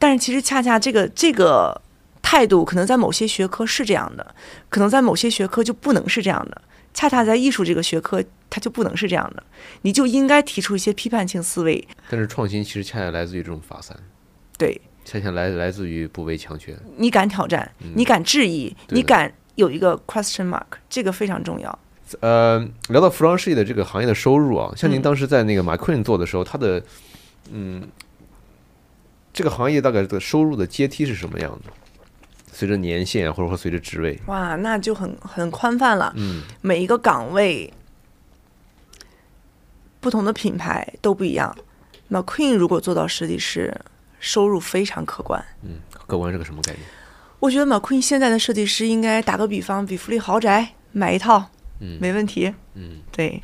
但是其实恰恰这个这个态度，可能在某些学科是这样的，可能在某些学科就不能是这样的。恰恰在艺术这个学科，它就不能是这样的，你就应该提出一些批判性思维。但是创新其实恰恰来自于这种发散，对恰恰来来自于不畏强权。你敢挑战，你敢质疑，嗯你敢有一个 question mark，这个非常重要。呃，聊到服装设计的这个行业的收入啊，像您嗯当时在那个 McQueen 做的时候，它的嗯，这个行业大概的收入的阶梯是什么样的？随着年限啊或者说随着职位，哇，那就很很宽泛了。嗯每一个岗位、不同的品牌都不一样。McQueen 如果做到设计师，收入非常可观。嗯，可观是个什么概念？我觉得 McQueen 现在的设计师应该打个比方，比福利豪宅买一套，嗯没问题。嗯对，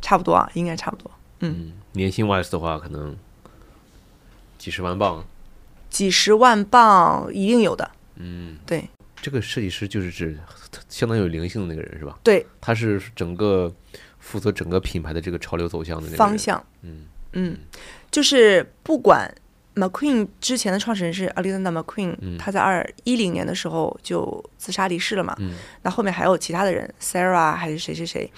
差不多啊，应该差不多。嗯，年薪 wise 的话，可能几十万镑。几十万镑一定有的。嗯，对这个设计师就是指相当有灵性的那个人是吧？对，他是整个负责整个品牌的这个潮流走向的那个。方向。嗯嗯，就是不管 McQueen 之前的创始人是 Alexander McQueen，、嗯。他在二一零年的时候就自杀离世了嘛。嗯。那后面还有其他的人，Sarah 还是谁谁谁，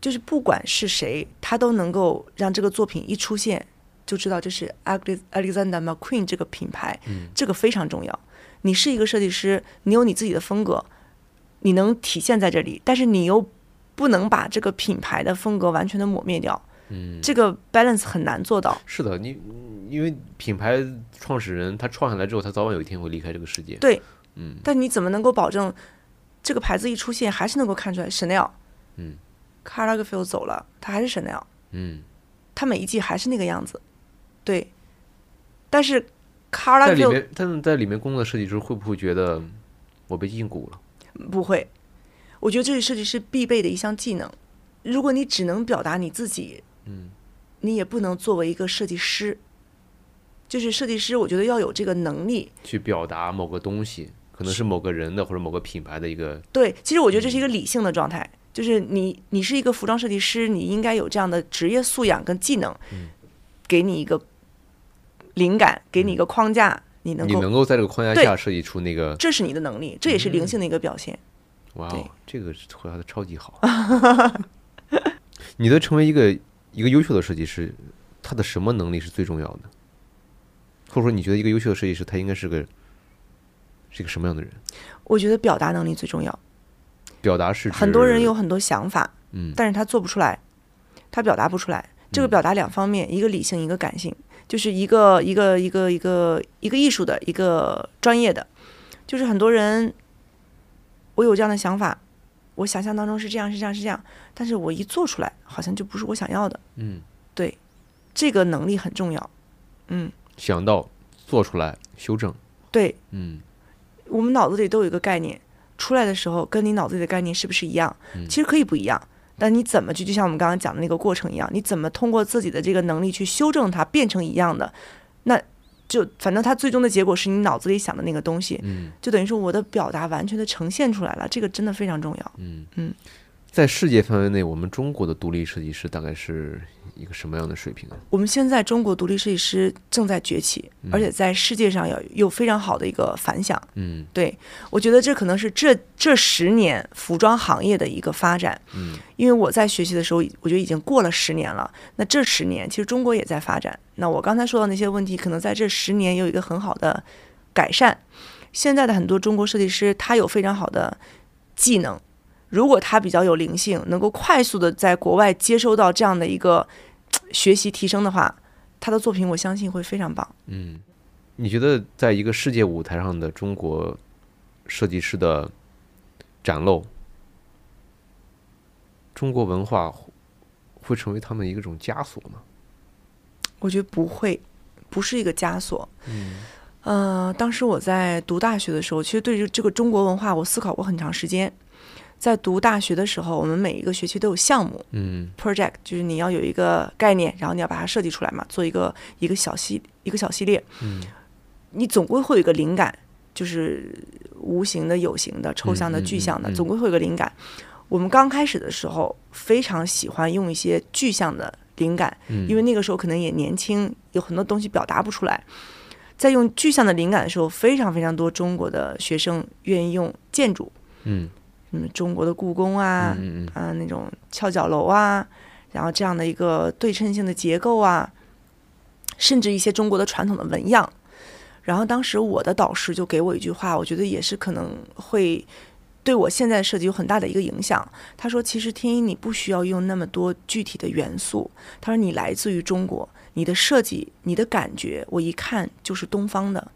就是不管是谁，他都能够让这个作品一出现，就知道这是 Alex- Alexander McQueen 这个品牌，嗯。这个非常重要。你是一个设计师，你有你自己的风格，你能体现在这里，但是你又不能把这个品牌的风格完全的抹灭掉，嗯，这个 balance 很难做到。是的，你因为品牌创始人他创下来之后，他早晚有一天会离开这个世界。对，嗯但你怎么能够保证这个牌子一出现，还是能够看出来 Chanel？嗯 c a r a g e f i e l 走了，他还是 Chanel，嗯，他每一季还是那个样子，对。但是 c a r a 在 g e f i e l 里面，但是在里面工作的设计师会不会觉得我被禁锢了？不会，我觉得这是设计师必备的一项技能。如果你只能表达你自己，嗯，你也不能作为一个设计师。就是设计师，我觉得要有这个能力。去表达某个东西，可能是某个人的或者某个品牌的一个对，其实我觉得这是嗯一个理性的状态，就是你你是一个服装设计师，你应该有这样的职业素养跟技能，嗯给你一个灵感，给你一个框架，你能你，能够在这个框架下设计出那个这是你的能力，这也是灵性的一个表现。对哇哦，这个回答的超级好。你的成为一个一个优秀的设计师，他的什么能力是最重要的？或者说，你觉得一个优秀的设计师，他应该是个是一个什么样的人？我觉得表达能力最重要。表达是很多人有很多想法，嗯但是他做不出来，他表达不出来。这个嗯表达两方面，一个理性，一个感性，就是一个一个一个一个一个艺术的，一个专业的。就是很多人，我有这样的想法，我想象当中是这样是这样是这样，但是我一做出来，好像就不是我想要的。嗯对这个能力很重要。嗯，想到做出来修正，对嗯我们脑子里都有一个概念，出来的时候跟你脑子里的概念是不是一样？嗯其实可以不一样，但你怎么去，就像我们刚刚讲的那个过程一样，你怎么通过自己的这个能力去修正它，变成一样的，那就反正它最终的结果是你脑子里想的那个东西，嗯。就等于说我的表达完全的呈现出来了，这个真的非常重要。嗯。嗯，在世界范围内，我们中国的独立设计师大概是一个什么样的水平啊？我们现在中国独立设计师正在崛起，而且在世界上有有非常好的一个反响。嗯对我觉得这可能是这这十年服装行业的一个发展。嗯因为我在学习的时候，我觉得已经过了十年了。那这十年，其实中国也在发展。那我刚才说到那些问题，可能在这十年有一个很好的改善。现在的很多中国设计师，他有非常好的技能，如果他比较有灵性，能够快速的在国外接收到这样的一个嘖学习提升的话，他的作品我相信会非常棒。嗯，你觉得在一个世界舞台上的中国设计师的展露，中国文化会会成为他们一个种枷锁吗？我觉得不会，不是一个枷锁。嗯呃，当时我在读大学的时候，其实对于这个中国文化，我思考过很长时间。在读大学的时候，我们每一个学期都有项目嗯 project，就是你要有一个概念，然后你要把它设计出来嘛，做一个一个小系一个小系列。嗯你总归会有一个灵感，就是无形的、有形的、抽象的、具象的，总归会有个灵感。我们刚开始的时候非常喜欢用一些具象的灵感，嗯，因为那个时候可能也年轻，有很多东西表达不出来。在用具象的灵感的时候，非常非常多中国的学生愿意用建筑，嗯嗯，中国的故宫啊，嗯那种翘角楼啊，然后这样的一个对称性的结构啊，甚至一些中国的传统的纹样。然后当时我的导师就给我一句话，我觉得也是可能会对我现在设计有很大的一个影响。他说：“其实天一你不需要用那么多具体的元素。他说你来自于中国，你的设计、你的感觉，我一看就是东方的。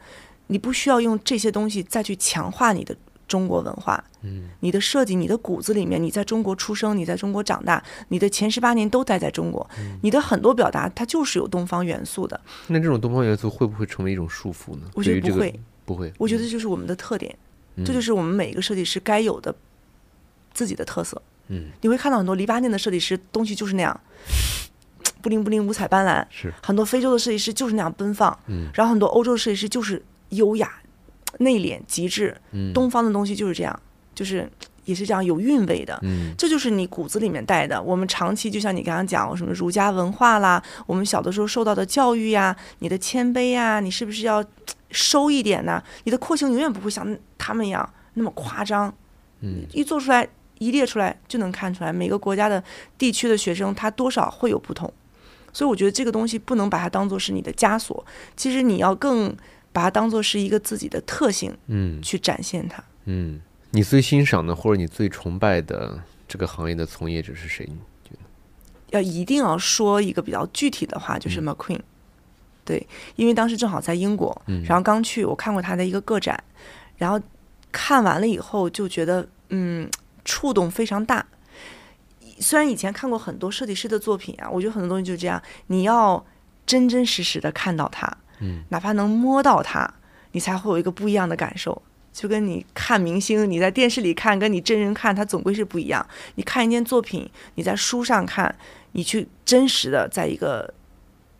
你不需要用这些东西再去强化你的中国文化。嗯你的设计，你的骨子里面，你在中国出生，你在中国长大，你的前十八年都待在中国，嗯你的很多表达它就是有东方元素的。那这种东方元素会不会成为一种束缚呢？我觉得不会，不会。我觉得这就是我们的特点，嗯这就是我们每一个设计师该有的自己的特色。嗯你会看到很多黎巴嫩的设计师东西就是那样，不灵不灵，五彩斑斓；是很多非洲的设计师就是那样奔放，嗯然后很多欧洲的设计师就是优雅、内敛、极致。嗯东方的东西就是这样，就是也是这样有韵味的。嗯这就是你骨子里面带的。我们长期就像你刚刚讲，什么儒家文化啦，我们小的时候受到的教育呀，你的谦卑呀，你是不是要收一点呢？你的廓形永远不会像他们一样那么夸张，嗯一做出来一列出来就能看出来，每个国家的地区的学生他多少会有不同。所以我觉得这个东西不能把它当做是你的枷锁，其实你要更把它当做是一个自己的特性嗯去展现它。嗯，你最欣赏的或者你最崇拜的这个行业的从业者是谁？要一定要说一个比较具体的话，就是 McQueen，、对，因为当时正好在英国，嗯然后刚去，我看过他的一个个展，然后看完了以后就觉得，嗯，触动非常大。虽然以前看过很多设计师的作品啊，我觉得很多东西就是这样，你要真真实实的看到它，嗯哪怕能摸到它，你才会有一个不一样的感受。就跟你看明星，你在电视里看，跟你真人看，它总归是不一样。你看一件作品，你在书上看，你去真实的在一个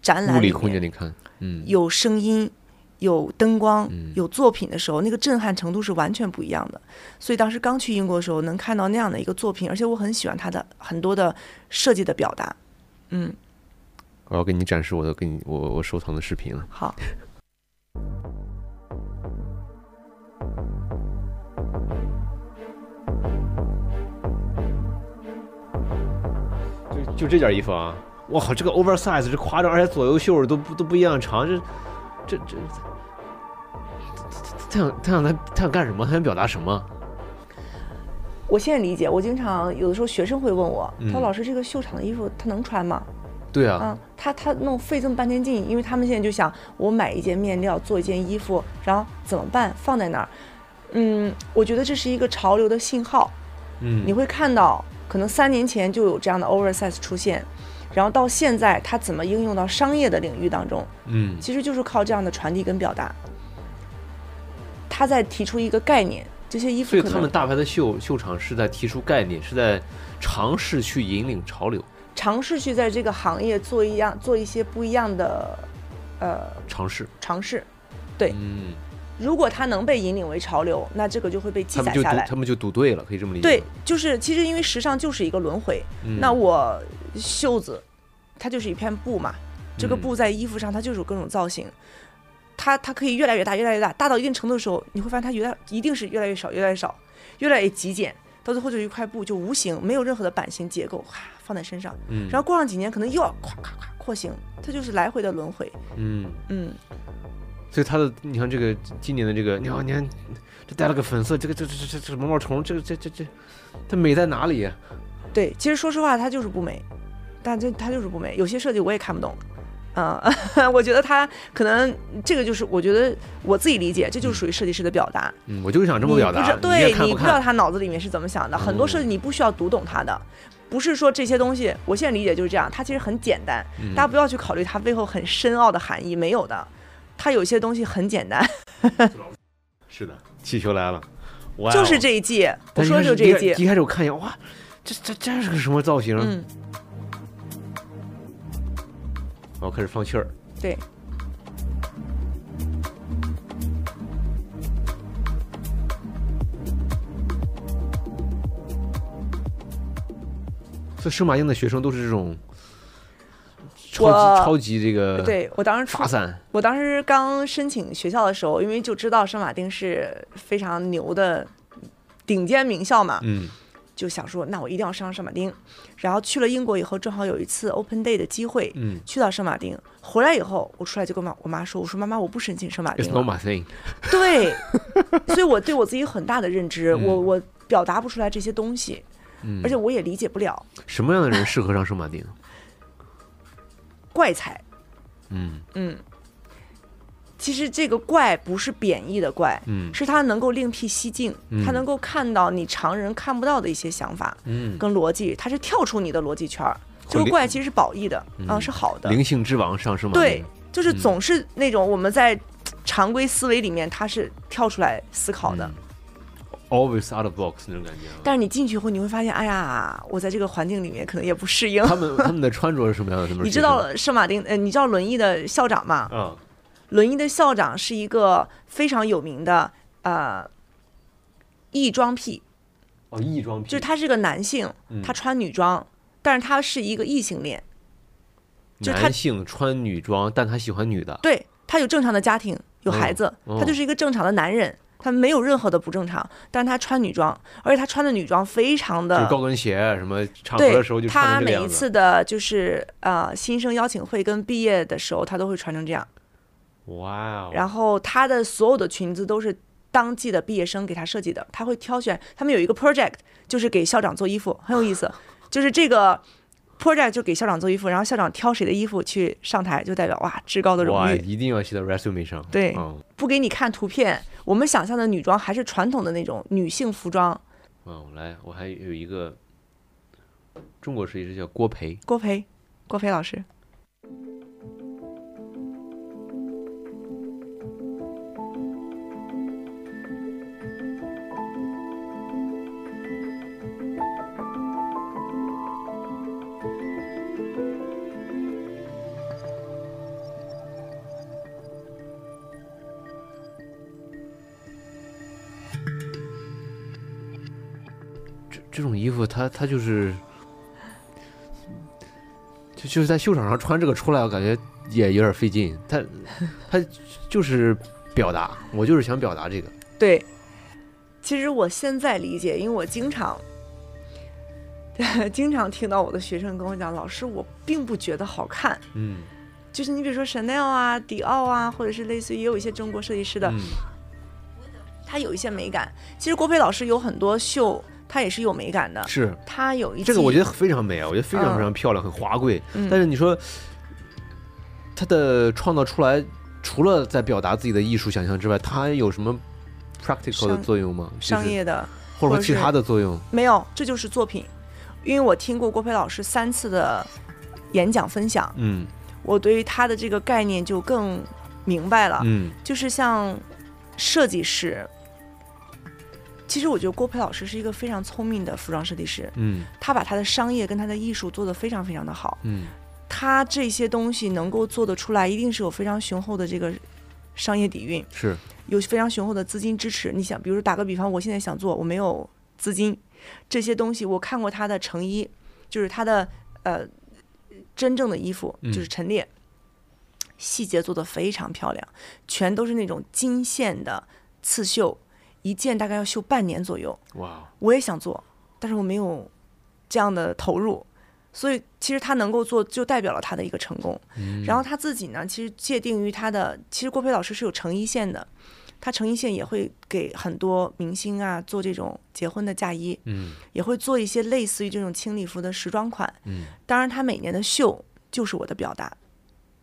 展览里物理空间面里看，嗯有声音、有灯光嗯、有作品的时候，那个震撼程度是完全不一样的。所以当时刚去英国的时候，能看到那样的一个作品，而且我很喜欢它的很多的设计的表达。嗯，我要给你展示我的给你我我收藏的视频了。好，就就这件衣服啊，我靠，这个 oversize 这夸张，而且左右袖儿都不都不一样长，这这这，他想他想他他想干什么？他想表达什么？我现在理解。我经常有的时候学生会问我，他说：“嗯老师，这个秀场的衣服他能穿吗？”对啊，啊，他他弄费这么半天劲，因为他们现在就想，我买一件面料做一件衣服，然后怎么办？放在那儿。嗯，我觉得这是一个潮流的信号。嗯，你会看到，可能三年前就有这样的 oversize 出现，然后到现在它怎么应用到商业的领域当中，嗯其实就是靠这样的传递跟表达。他在提出一个概念，这些衣服所以他们大牌的秀秀场是在提出概念，是在尝试去引领潮流，尝试去在这个行业做一样做一些不一样的呃尝试。尝试。对嗯，如果它能被引领为潮流，那这个就会被记载下来。赌他们就赌对了，可以这么理解。对，，就是其实因为时尚就是一个轮回，嗯、那我袖子它就是一片布嘛，这个嗯布在衣服上它就是有各种造型，它它可以越来越大，越来越大，大到一定程度的时候，你会发现它越来一定是越来越少，越来越少，越来越极简，到最后就一块布就无形，没有任何的版型结构，哈放在身上，嗯，然后过上几年可能又要咵咵咵廓形，它就是来回的轮回，嗯，嗯，所以它的你看这个今年的这个，你看你看这带了个粉色，这个这这这这这毛毛虫，这个这这这，它美在哪里呀？对，其实说实话，它就是不美，但这它就是不美。有些设计我也看不懂，嗯，我觉得他可能这个就是我觉得我自己理解，这就是属于设计师的表达。嗯，我就是想这么表达，对你不知道他脑子里面是怎么想的。很多设计你不需要读懂他的，不是说这些东西，我现在理解就是这样，它其实很简单，嗯大家不要去考虑它背后很深奥的含义，没有的。它有些东西很简单，是的，气球来了，哇哦就是。这一季，我说的就是这一季。一开始我看一眼，哇，这这这是个什么造型？嗯，我开始放气儿。对，所以圣马丁的学生都是这种超级超级这个对我当时出发散，我当时刚申请学校的时候，因为就知道圣马丁是非常牛的顶尖名校嘛，嗯就想说那我一定要上圣马丁。然后去了英国以后，正好有一次 Open Day 的机会，嗯去到圣马丁。回来以后，我出来就跟妈我妈说，我说妈妈，我不申请圣马，It's 丁 not 了。my thing。对，所以我对我自己有很大的认知，嗯我我表达不出来这些东西，嗯而且我也理解不了什么样的人适合上圣马丁？怪才。嗯嗯，其实这个怪不是贬义的怪，嗯是他能够另辟蹊径，嗯他能够看到你常人看不到的一些想法嗯，跟逻辑，他是跳出你的逻辑圈儿。这个怪其实是褒义的，啊，嗯是好的。灵性之王上圣马。对，就是嗯总是那种我们在常规思维里面，他是跳出来思考的。嗯 always out of box 那种感觉啊。但是你进去以后，你会发现，哎呀，我在这个环境里面可能也不适应。他们他们的穿着是什么样的？你知道圣马丁，呃，你知道轮椅的校长吗？啊？轮椅的校长是一个非常有名的呃异装癖，哦，异装癖，就是他是个男性，嗯他穿女装，但是他是一个异性恋，就男性穿女装，但他喜欢女的。对他有正常的家庭，有孩子，哦他就是一个正常的男人，他没有任何的不正常，但是他穿女装，而且他穿的女装非常的。就高跟鞋，什么场合的时候就穿他。每一次的就是呃新生邀请会跟毕业的时候，他都会穿成这样。哇哦！然后他的所有的裙子都是当季的毕业生给他设计的，他会挑选。他们有一个 project，就是给校长做衣服，很有意思。就是这个 project 就给校长做衣服，然后校长挑谁的衣服去上台，就代表哇至高的荣哇，誉。一定要写到 resume 上。对嗯，不给你看图片，我们想象的女装还是传统的那种女性服装。嗯，来，我还有一个中国设计师叫郭培，郭培，郭培老师，这这种衣服，它它就是，就就是在秀场上穿这个出来，我感觉也有点费劲。它 它就是表达，我就是想表达这个。对。其实我现在理解，因为我经常。经常听到我的学生跟我讲，老师，我并不觉得好看，嗯，就是你比如说 Chanel 啊、迪奥啊，或者是类似于也有一些中国设计师的，嗯他有一些美感。其实郭培老师有很多秀，他也是有美感的。是它有一季这个我觉得非常美啊，我觉得非常嗯非常漂亮，很华贵。嗯但是你说它的创造出来，除了在表达自己的艺术想象之外，它有什么 practical 的作用吗？就是商业的或者说其他的作用？没有，这就是作品。因为我听过郭培老师三次的演讲分享，嗯我对于他的这个概念就更明白了。嗯就是像设计师，其实我觉得郭培老师是一个非常聪明的服装设计师，嗯。他把他的商业跟他的艺术做得非常非常的好。嗯。他这些东西能够做得出来，一定是有非常雄厚的这个商业底蕴，是。有非常雄厚的资金支持。你想，比如说打个比方，我现在想做，我没有资金，这些东西我看过他的成衣，就是他的呃真正的衣服，嗯。就是陈列，细节做得非常漂亮，全都是那种金线的刺绣，一件大概要绣半年左右。哇我也想做，但是我没有这样的投入，所以其实他能够做，就代表了他的一个成功。嗯然后他自己呢，其实界定于他的，其实郭培老师是有成一线的，他成一线也会给很多明星啊做这种结婚的嫁衣，嗯也会做一些类似于这种轻礼服的时装款。嗯当然，他每年的秀就是我的表达，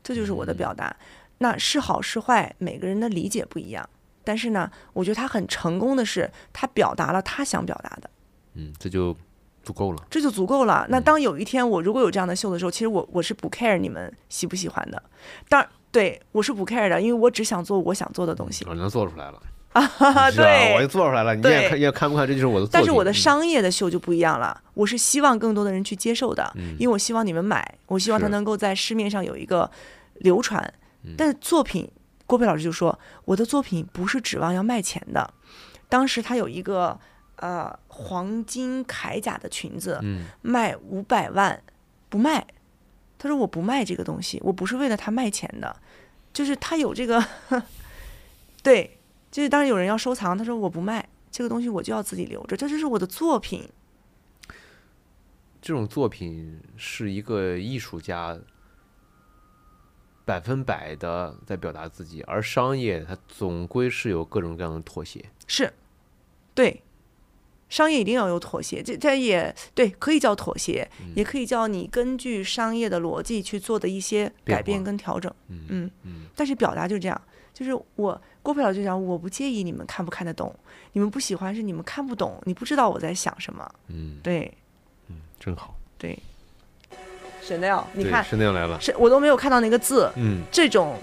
这就是我的表达。那是好是坏，每个人的理解不一样。但是呢，我觉得他很成功的是，他表达了他想表达的。嗯，这就足够了。这就足够了。那当有一天我如果有这样的秀的时候，其实我我是不 care 你们喜不喜欢的。当然，对我是不 care 的，因为我只想做我想做的东西。我能做出来了，啊，对，我就做出来了。你对也看也看不看，这就是我的。但是我的嗯商业的秀就不一样了，我是希望更多的人去接受的，嗯因为我希望你们买，我希望它能够在市面上有一个流传。嗯但是作品，郭培老师就说，我的作品不是指望要卖钱的。当时他有一个呃黄金铠甲的裙子，嗯卖五百万，不卖。他说我不卖这个东西，我不是为了他卖钱的，就是他有这个，对，就是当然有人要收藏，他说我不卖这个东西，我就要自己留着，这就是我的作品。这种作品是一个艺术家百分百的在表达自己，而商业它总归是有各种各样的妥协。是，对，商业一定要有妥协，这这也对，可以叫妥协，嗯也可以叫你根据商业的逻辑去做的一些改变跟调整。嗯嗯嗯但是表达就是这样，就是我郭培老师就讲，我不介意你们看不看得懂，你们不喜欢是你们看不懂，你不知道我在想什么。嗯，对嗯真好。对，Chanel，你对看是那样来了。是我都没有看到那个字，嗯，这种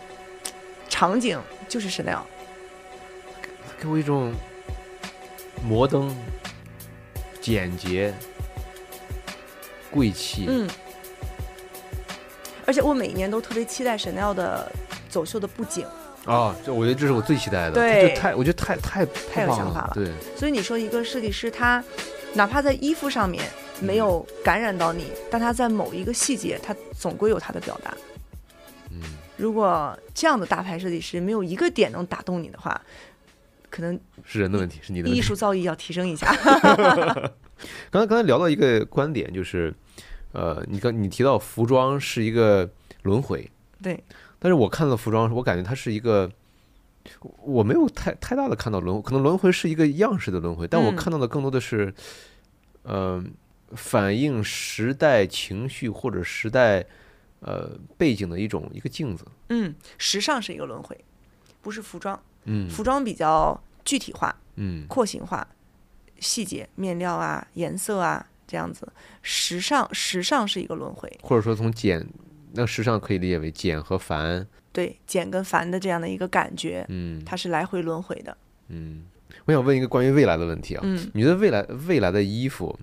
场景就是 Chanel。给我一种摩登、简洁、贵气。嗯，而且我每一年都特别期待 Chanel 的走秀的布景，啊，这我觉得这是我最期待的。对就太，我觉得太太太有想法了对，所以你说一个设计师他哪怕在衣服上面没有感染到你，但他在某一个细节，他总归有他的表达。嗯，如果这样的大牌设计师没有一个点能打动你的话，可能是人的问题，是你的。艺术造诣要提升一下。刚 才刚才聊到一个观点，就是，呃，你刚你提到服装是一个轮回，对，但是我看到服装，我感觉它是一个，我没有太太大的看到轮回，可能轮回是一个样式的轮回，但我嗯看到的更多的是，呃，反映时代情绪或者时代呃背景的一种一个镜子。嗯，时尚是一个轮回，不是服装，嗯服装比较具体化、嗯廓形化，细节、面料啊、颜色啊这样子。时尚，时尚是一个轮回，或者说从简，那时尚可以理解为简和繁。对简跟繁的这样的一个感觉，嗯它是来回轮回的。嗯，我想问一个关于未来的问题啊，嗯你觉得未来未来的衣服，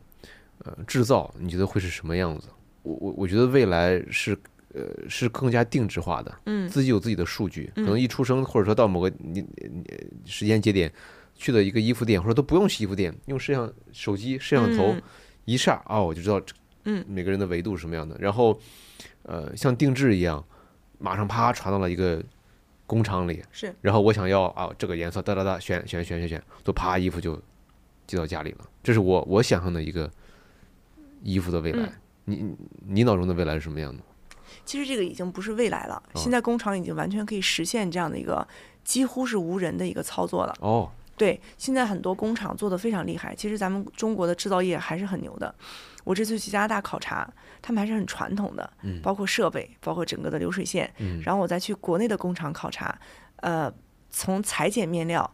呃，制造你觉得会是什么样子？我我我觉得未来是呃是更加定制化的，嗯自己有自己的数据，可嗯能一出生或者说到某个你你时间节点去的一个衣服店，或者都不用去衣服店，用摄像手机摄像头嗯一下啊、我就知道这嗯每个人的维度是什么样的。然后呃像定制一样，马上啪传到了一个工厂里，是然后我想要啊这个颜色，哒哒哒，选选选选选，都啪衣服就寄到家里了。这是我我想象的一个衣服的未来。嗯你你你脑中的未来是什么样的？其实这个已经不是未来了，哦现在工厂已经完全可以实现这样的一个几乎是无人的一个操作了。哦，对，现在很多工厂做的非常厉害，其实咱们中国的制造业还是很牛的。我这次去加拿大考察，他们还是很传统的，嗯包括设备，包括整个的流水线。嗯然后我再去国内的工厂考察，呃，从裁剪面料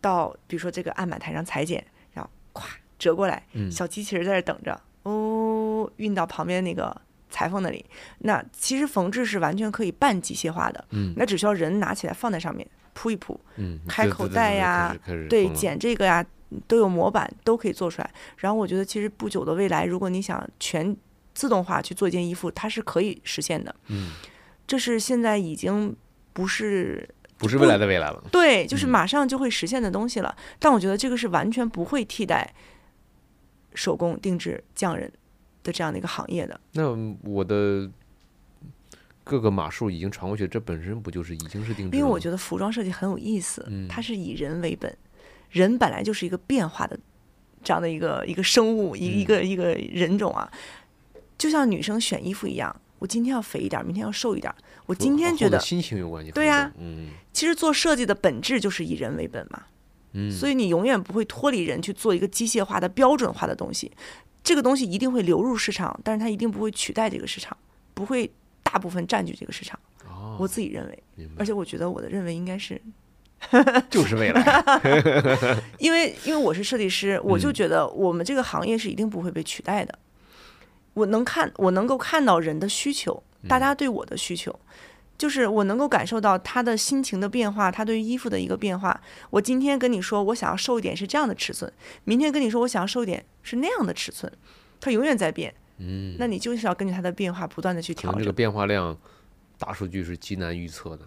到比如说这个案板台上裁剪，然后咵折过来，嗯小机器人在这等着，哦，运到旁边那个裁缝那里。那其实缝制是完全可以半机械化的，嗯那只需要人拿起来放在上面铺一铺，嗯，开口袋呀对，剪这个呀都有模板，都可以做出来。然后我觉得其实不久的未来，如果你想全自动化去做一件衣服，它是可以实现的。嗯，这是现在已经不是不是未来的未来了。对，就是嗯马上就会实现的东西了。但我觉得这个是完全不会替代手工定制匠人的这样的一个行业的。那我的各个码数已经传过去，这本身不就是已经是定制了？因为我觉得服装设计很有意思，嗯它是以人为本，人本来就是一个变化的这样的一个一个生物，一嗯一个一个人种啊，就像女生选衣服一样，我今天要肥一点，明天要瘦一点，我今天觉得心情有关系。对呀嗯其实做设计的本质就是以人为本嘛，嗯，所以你永远不会脱离人去做一个机械化的标准化的东西，这个东西一定会流入市场，但是它一定不会取代这个市场，不会大部分占据这个市场。哦，我自己认为，而且我觉得我的认为应该是就是未来。因为因为我是设计师，我就嗯觉得我们这个行业是一定不会被取代的。我能看，我能够看到人的需求，大家对我的需求，就是我能够感受到他的心情的变化，他对于衣服的一个变化。我今天跟你说我想要瘦一点是这样的尺寸，明天跟你说我想要瘦一点是那样的尺寸，它永远在变。嗯，那你就是要根据它的变化不断的去调整。这个变化量，大数据是极难预测的。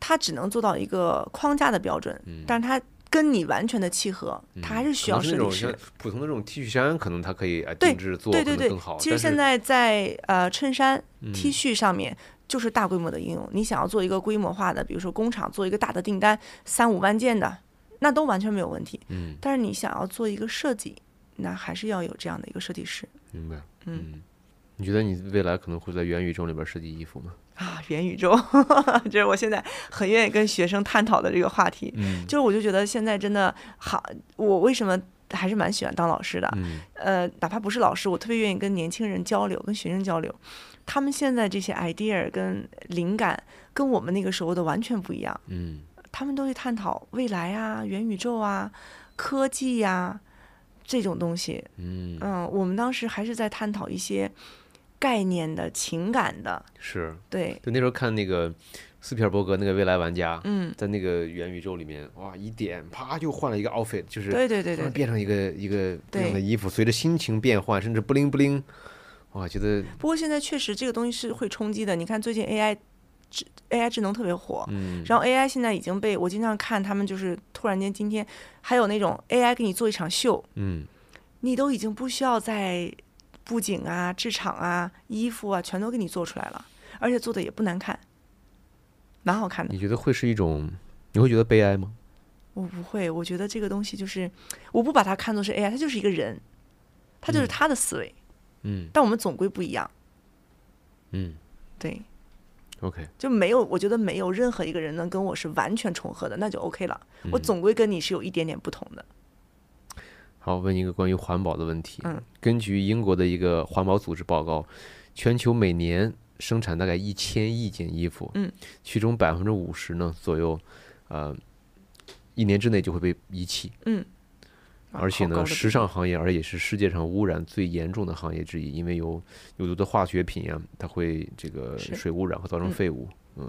它只能做到一个框架的标准，嗯但是它跟你完全的契合，它还是需要可能是那种设计师像。普通的这种 T 恤衫，可能它可以哎对定制做对对对其实现在在呃衬衫、嗯 T 恤上面就是大规模的应用。你想要做一个规模化的，比如说工厂做一个大的订单，三五万件的，那都完全没有问题。嗯，但是你想要做一个设计，那还是要有这样的一个设计师明白。嗯你觉得你未来可能会在元宇宙里边设计衣服吗？啊。元宇宙，这是我现在很愿意跟学生探讨的这个话题。嗯就是我就觉得现在真的好，我为什么还是蛮喜欢当老师的？嗯呃，哪怕不是老师，我特别愿意跟年轻人交流，跟学生交流。他们现在这些 idea 跟灵感跟我们那个时候的完全不一样。嗯他们都去探讨未来啊、元宇宙啊、科技呀、这种东西。嗯，嗯，我们当时还是在探讨一些概念的、情感的。是。对，就那时候看那个斯皮尔伯格那个未来玩家，嗯，在那个元宇宙里面，哇，一点啪就换了一个 outfit，就是对对对对变成一个一个不一样的衣服，随着心情变换，甚至不灵不灵，哇，觉得不过现在确实这个东西是会冲击的。你看最近 AI 智 AI 智能特别火，嗯然后 AI 现在已经被我经常看他们就是突然间今天还有那种 AI 给你做一场秀，嗯你都已经不需要在布景啊、制场啊、衣服啊全都给你做出来了，而且做的也不难看，蛮好看的。你觉得会是一种，你会觉得悲哀吗？我不会，我觉得这个东西就是我不把它看作是 AI，它就是一个人，他就是嗯他的思维，嗯但我们总归不一样。嗯对，，OK，就没有，我觉得没有任何一个人能跟我是完全重合的，那就 OK 了。我嗯总归跟你是有一点点不同的。好，问一个关于环保的问题。嗯，根据英国的一个环保组织报告，全球每年生产大概一千亿件衣服，嗯，其中百分之五十呢左右，呃，一年之内就会被遗弃。嗯，而且呢，时尚行业而也是世界上污染最严重的行业之一，因为有有毒的化学品呀、它会这个水污染和造成嗯废物。嗯，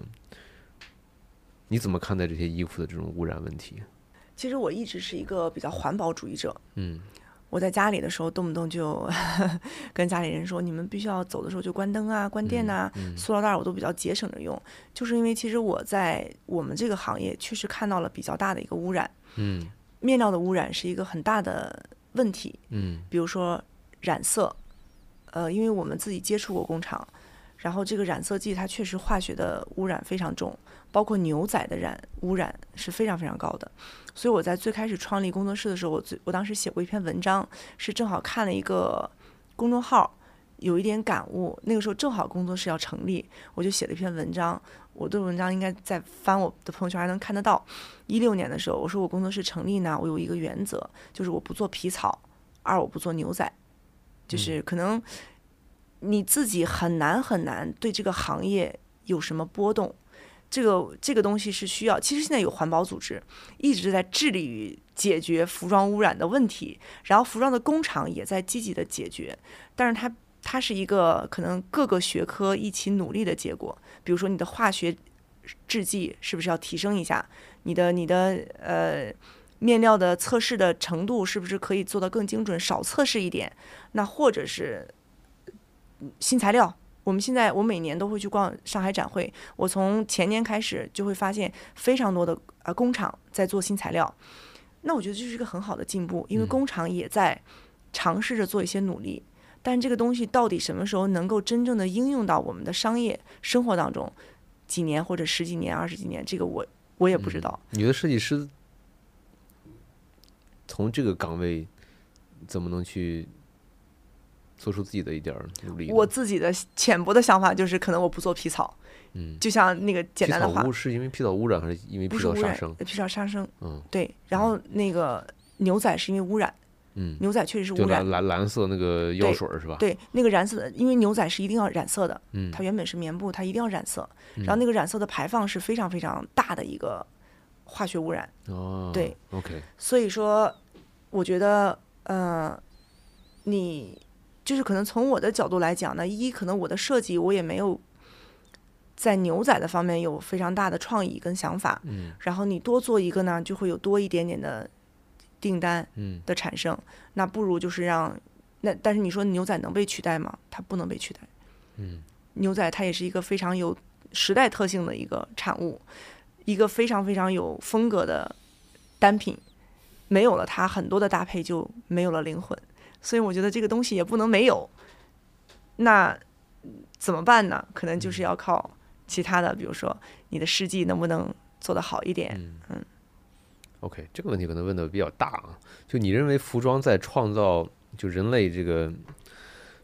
你怎么看待这些衣服的这种污染问题？其实我一直是一个比较环保主义者。嗯我在家里的时候，动不动就 跟家里人说，你们必须要走的时候就关灯啊、关电呐、嗯塑料袋儿我都比较节省着用，就是因为其实我在我们这个行业确实看到了比较大的一个污染，嗯面料的污染是一个很大的问题。嗯比如说染色，呃，因为我们自己接触过工厂，然后这个染色剂它确实化学的污染非常重，包括牛仔的染污染是非常非常高的。所以我在最开始创立工作室的时候，我最我当时写过一篇文章，是正好看了一个公众号。有一点感悟，那个时候正好工作室要成立，我就写了一篇文章。我的文章应该在翻我的朋友圈还能看得到。一六年的时候，我说我工作室成立呢，我有一个原则，就是我不做皮草，二我不做牛仔，就是可能你自己很难很难对这个行业有什么波动。这个这个东西是需要，其实现在有环保组织一直在致力于解决服装污染的问题，然后服装的工厂也在积极的解决，但是它它是一个可能各个学科一起努力的结果。比如说你的化学制剂是不是要提升一下？你的你的呃面料的测试的程度是不是可以做得更精准，少测试一点？那或者是新材料。我们现在，我每年都会去逛上海展会。我从前年开始就会发现非常多的呃工厂在做新材料，那我觉得这是一个很好的进步，因为嗯工厂也在尝试着做一些努力。但这个东西到底什么时候能够真正的应用到我们的商业生活当中？几年或者十几年、二十几年，这个我我也不知道。你觉得设计师从这个岗位怎么能去做出自己的一点儿努力？我自己的浅薄的想法就是，可能我不做皮草，嗯，就像那个简单的话是因为皮草污染还是因为皮草杀生？，皮草杀生。嗯对，然后那个牛仔是因为污染，嗯，牛仔确实是污染蓝。蓝蓝色那个药对水是吧？对，那个染色的，因为牛仔是一定要染色的，嗯，它原本是棉布，它一定要染色，嗯然后那个染色的排放是非常非常大的一个化学污染。哦，对，OK，所以说，我觉得，呃，你就是可能从我的角度来讲呢，一可能我的设计我也没有在牛仔的方面有非常大的创意跟想法，嗯然后你多做一个呢，就会有多一点点的订单嗯的产生。那不如就是让那，但是你说牛仔能被取代吗？它不能被取代。嗯牛仔它也是一个非常有时代特性的一个产物，一个非常非常有风格的单品。没有了它，很多的搭配就没有了灵魂。所以我觉得这个东西也不能没有。那怎么办呢？可能就是要靠其他的，比如说你的事迹能不能做得好一点。嗯 OK，这个问题可能问的比较大啊。就你认为服装在创造就人类这个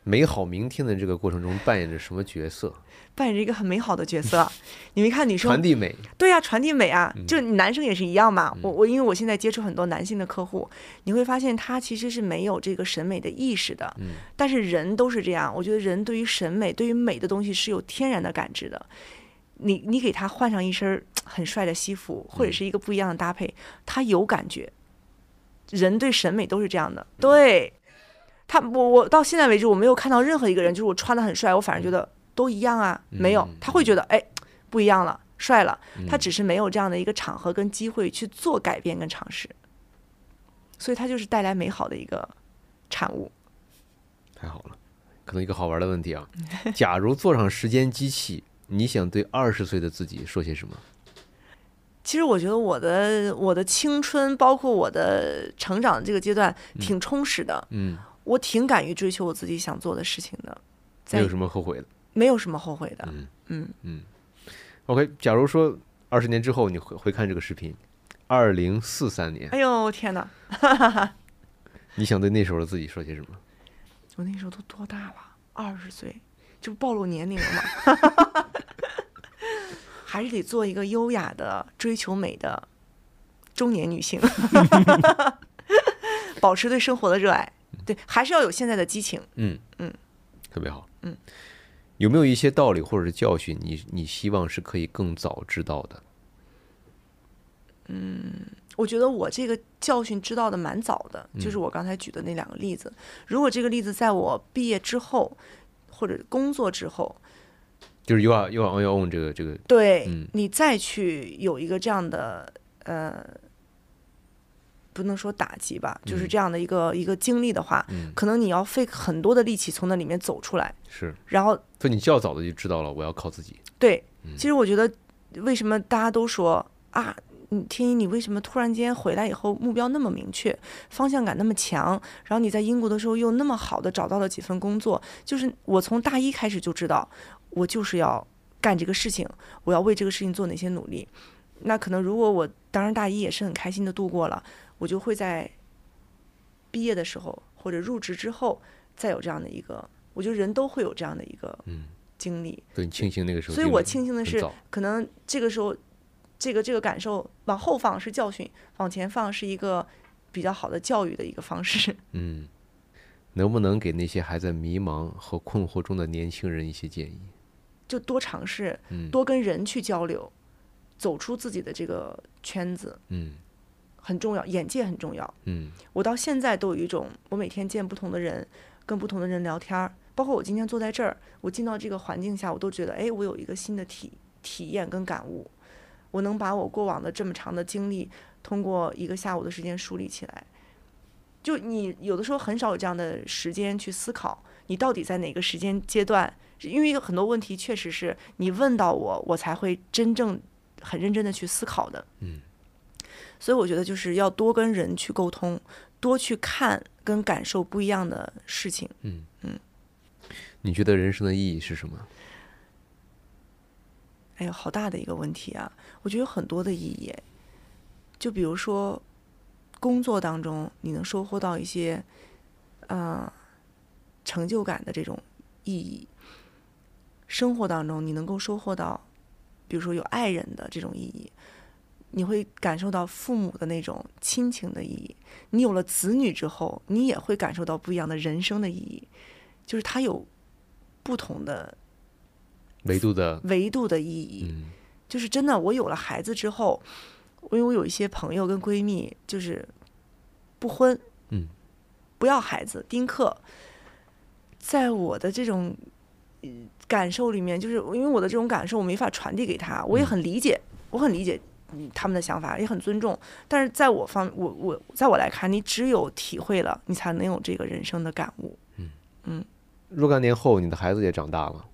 美好明天的这个过程中扮演着什么角色？扮演着一个很美好的角色。你没看女生传递美。对呀、传递美啊，嗯就你男生也是一样嘛。我我因为我现在接触很多男性的客户，你会发现他其实是没有这个审美的意识的。嗯但是人都是这样，我觉得人对于审美、对于美的东西是有天然的感知的。你你给他换上一身 很帅的西服，或者是一个不一样的搭配，他有感觉。人对审美都是这样的，对他，我我到现在为止，我没有看到任何一个人，就是我穿的很帅，我反而觉得都一样啊，没有嗯，他会觉得哎不一样了，帅了，他嗯只是没有这样的一个场合跟机会去做改变跟尝试，所以他就是带来美好的一个产物。太好了，可能一个好玩的问题啊。假如坐上时间机器，你想对二十岁的自己说些什么？其实我觉得我的我的青春，包括我的成长这个阶段，挺充实的。嗯，我挺敢于追求我自己想做的事情的，在没有什么后悔的。没有什么后悔的。嗯嗯，嗯。OK，假如说二十年之后你回回看这个视频，二零四三年，哎呦天哪！你想对那时候的自己说些什么？我那时候都多大了？二十岁，就不暴露年龄了吗？还是得做一个优雅的、追求美的中年女性，保持对生活的热爱。对，还是要有现在的激情。嗯嗯，特别好。嗯，有没有一些道理或者是教训，你你希望是可以更早知道的？嗯我觉得我这个教训知道的蛮早的，就是嗯我刚才举的那两个例子。如果这个例子在我毕业之后，或者工作之后，就是 you are you are on your own 这个这个，对、嗯你再去有一个这样的呃，不能说打击吧，就是嗯。这样的一个、一个经历的话，嗯，可能你要费很多的力气从那里面走出来，是，然后所以你较早的就知道了，我要靠自己。对，嗯。其实我觉得为什么大家都说啊，你天一你为什么突然间回来以后目标那么明确，方向感那么强，然后你在英国的时候又那么好的找到了几份工作，就是我从大一开始就知道，我就是要干这个事情，我要为这个事情做哪些努力。那可能如果我当然大一也是很开心的度过了，我就会在毕业的时候或者入职之后再有这样的一个，我觉得人都会有这样的一个嗯，经历。所以你庆幸那个时候所以我庆幸的是，可能这个时候，这个这个感受往后放是教训，往前放是一个比较好的教育的一个方式。嗯，能不能给那些还在迷茫和困惑中的年轻人一些建议？就多尝试，嗯多跟人去交流，走出自己的这个圈子嗯很重要，眼界很重要。嗯我到现在都有一种，我每天见不同的人，跟不同的人聊天儿，包括我今天坐在这儿，我进到这个环境下，我都觉得，哎，我有一个新的体体验跟感悟，我能把我过往的这么长的经历，通过一个下午的时间梳理起来。就你有的时候很少有这样的时间去思考，你到底在哪个时间阶段？因为有很多问题确实是你问到我，我才会真正很认真的去思考的。嗯，所以我觉得就是要多跟人去沟通，多去看跟感受不一样的事情。嗯嗯，你觉得人生的意义是什么？哎呦，好大的一个问题啊！我觉得有很多的意义，就比如说工作当中你能收获到一些呃成就感的这种意义，生活当中你能够收获到，比如说有爱人的这种意义，你会感受到父母的那种亲情的意义。你有了子女之后，你也会感受到不一样的人生的意义，就是它有不同的维度的，维度的意义。嗯就是真的，我有了孩子之后，因为我有一些朋友跟闺蜜，就是不婚，嗯，不要孩子，丁克。在我的这种感受里面，就是因为我的这种感受我没法传递给他，我也很理解，我很理解嗯他们的想法，也很尊重。但是在我方，我我在我来看，你只有体会了，你才能有这个人生的感悟。嗯若干年后，你的孩子也长大了，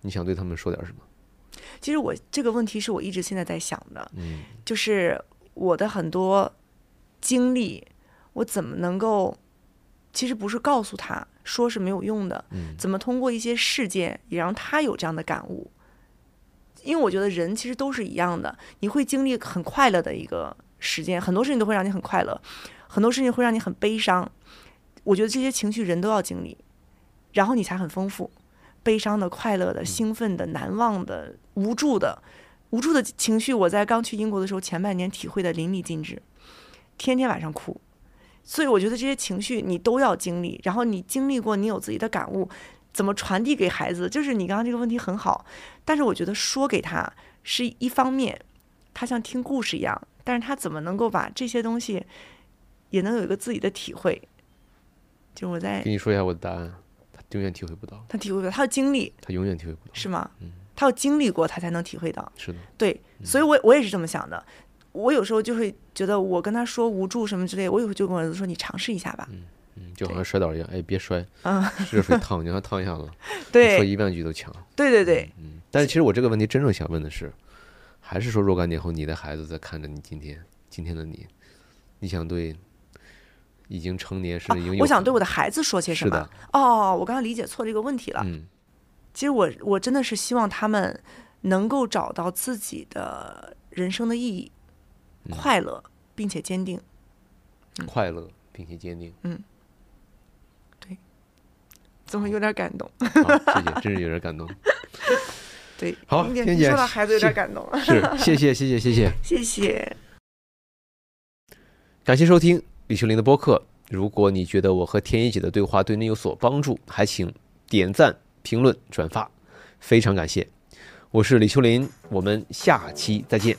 你想对他们说点什么？其实我这个问题是我一直现在在想的，嗯就是我的很多经历，我怎么能够，其实不是告诉他说是没有用的，嗯怎么通过一些事件也让他有这样的感悟？因为我觉得人其实都是一样的，你会经历很快乐的一个时间，很多事情都会让你很快乐，很多事情会让你很悲伤。我觉得这些情绪人都要经历，然后你才很丰富。悲伤的、快乐的、兴奋的、难忘的、无助的，无助的情绪，我在刚去英国的时候，前半年体会的淋漓尽致，天天晚上哭。所以我觉得这些情绪你都要经历，然后你经历过，你有自己的感悟，怎么传递给孩子？就是你刚刚这个问题很好，但是我觉得说给他是一方面，他像听故事一样，但是他怎么能够把这些东西也能有一个自己的体会？就我在跟你说一下我的答案，他永远体会不到，他体会不到，他要经历他永远体会不到。是吗？他要经历过，他才能体会到。是的，对，所以我我也是这么想的。我有时候就会觉得，我跟他说无助什么之类，我有时候就跟我儿子说：“你尝试一下吧。嗯，就好像摔倒一样，哎，别摔，啊，热水烫，你让他烫一下子，比对说一万句都强。对对对，嗯，但是其实我这个问题真正想问的是，还是说若干年后你的孩子在看着你今天今天的你，你想对已经成年甚至已经、啊我想对我的孩子说些什么是的？，哦，我刚刚理解错这个问题了。嗯其实我我真的是希望他们能够找到自己的人生的意义，嗯快乐并且坚定。快乐并且坚定。怎么有点感动？好，谢谢，真是有点感动。对，好天姐说到孩子有点感动了，是，谢谢，谢谢，谢谢，谢谢。感谢收听李秋林的播客。如果你觉得我和天一姐的对话对你有所帮助，还请点赞、评论、转发，非常感谢。我是李秋林，我们下期再见。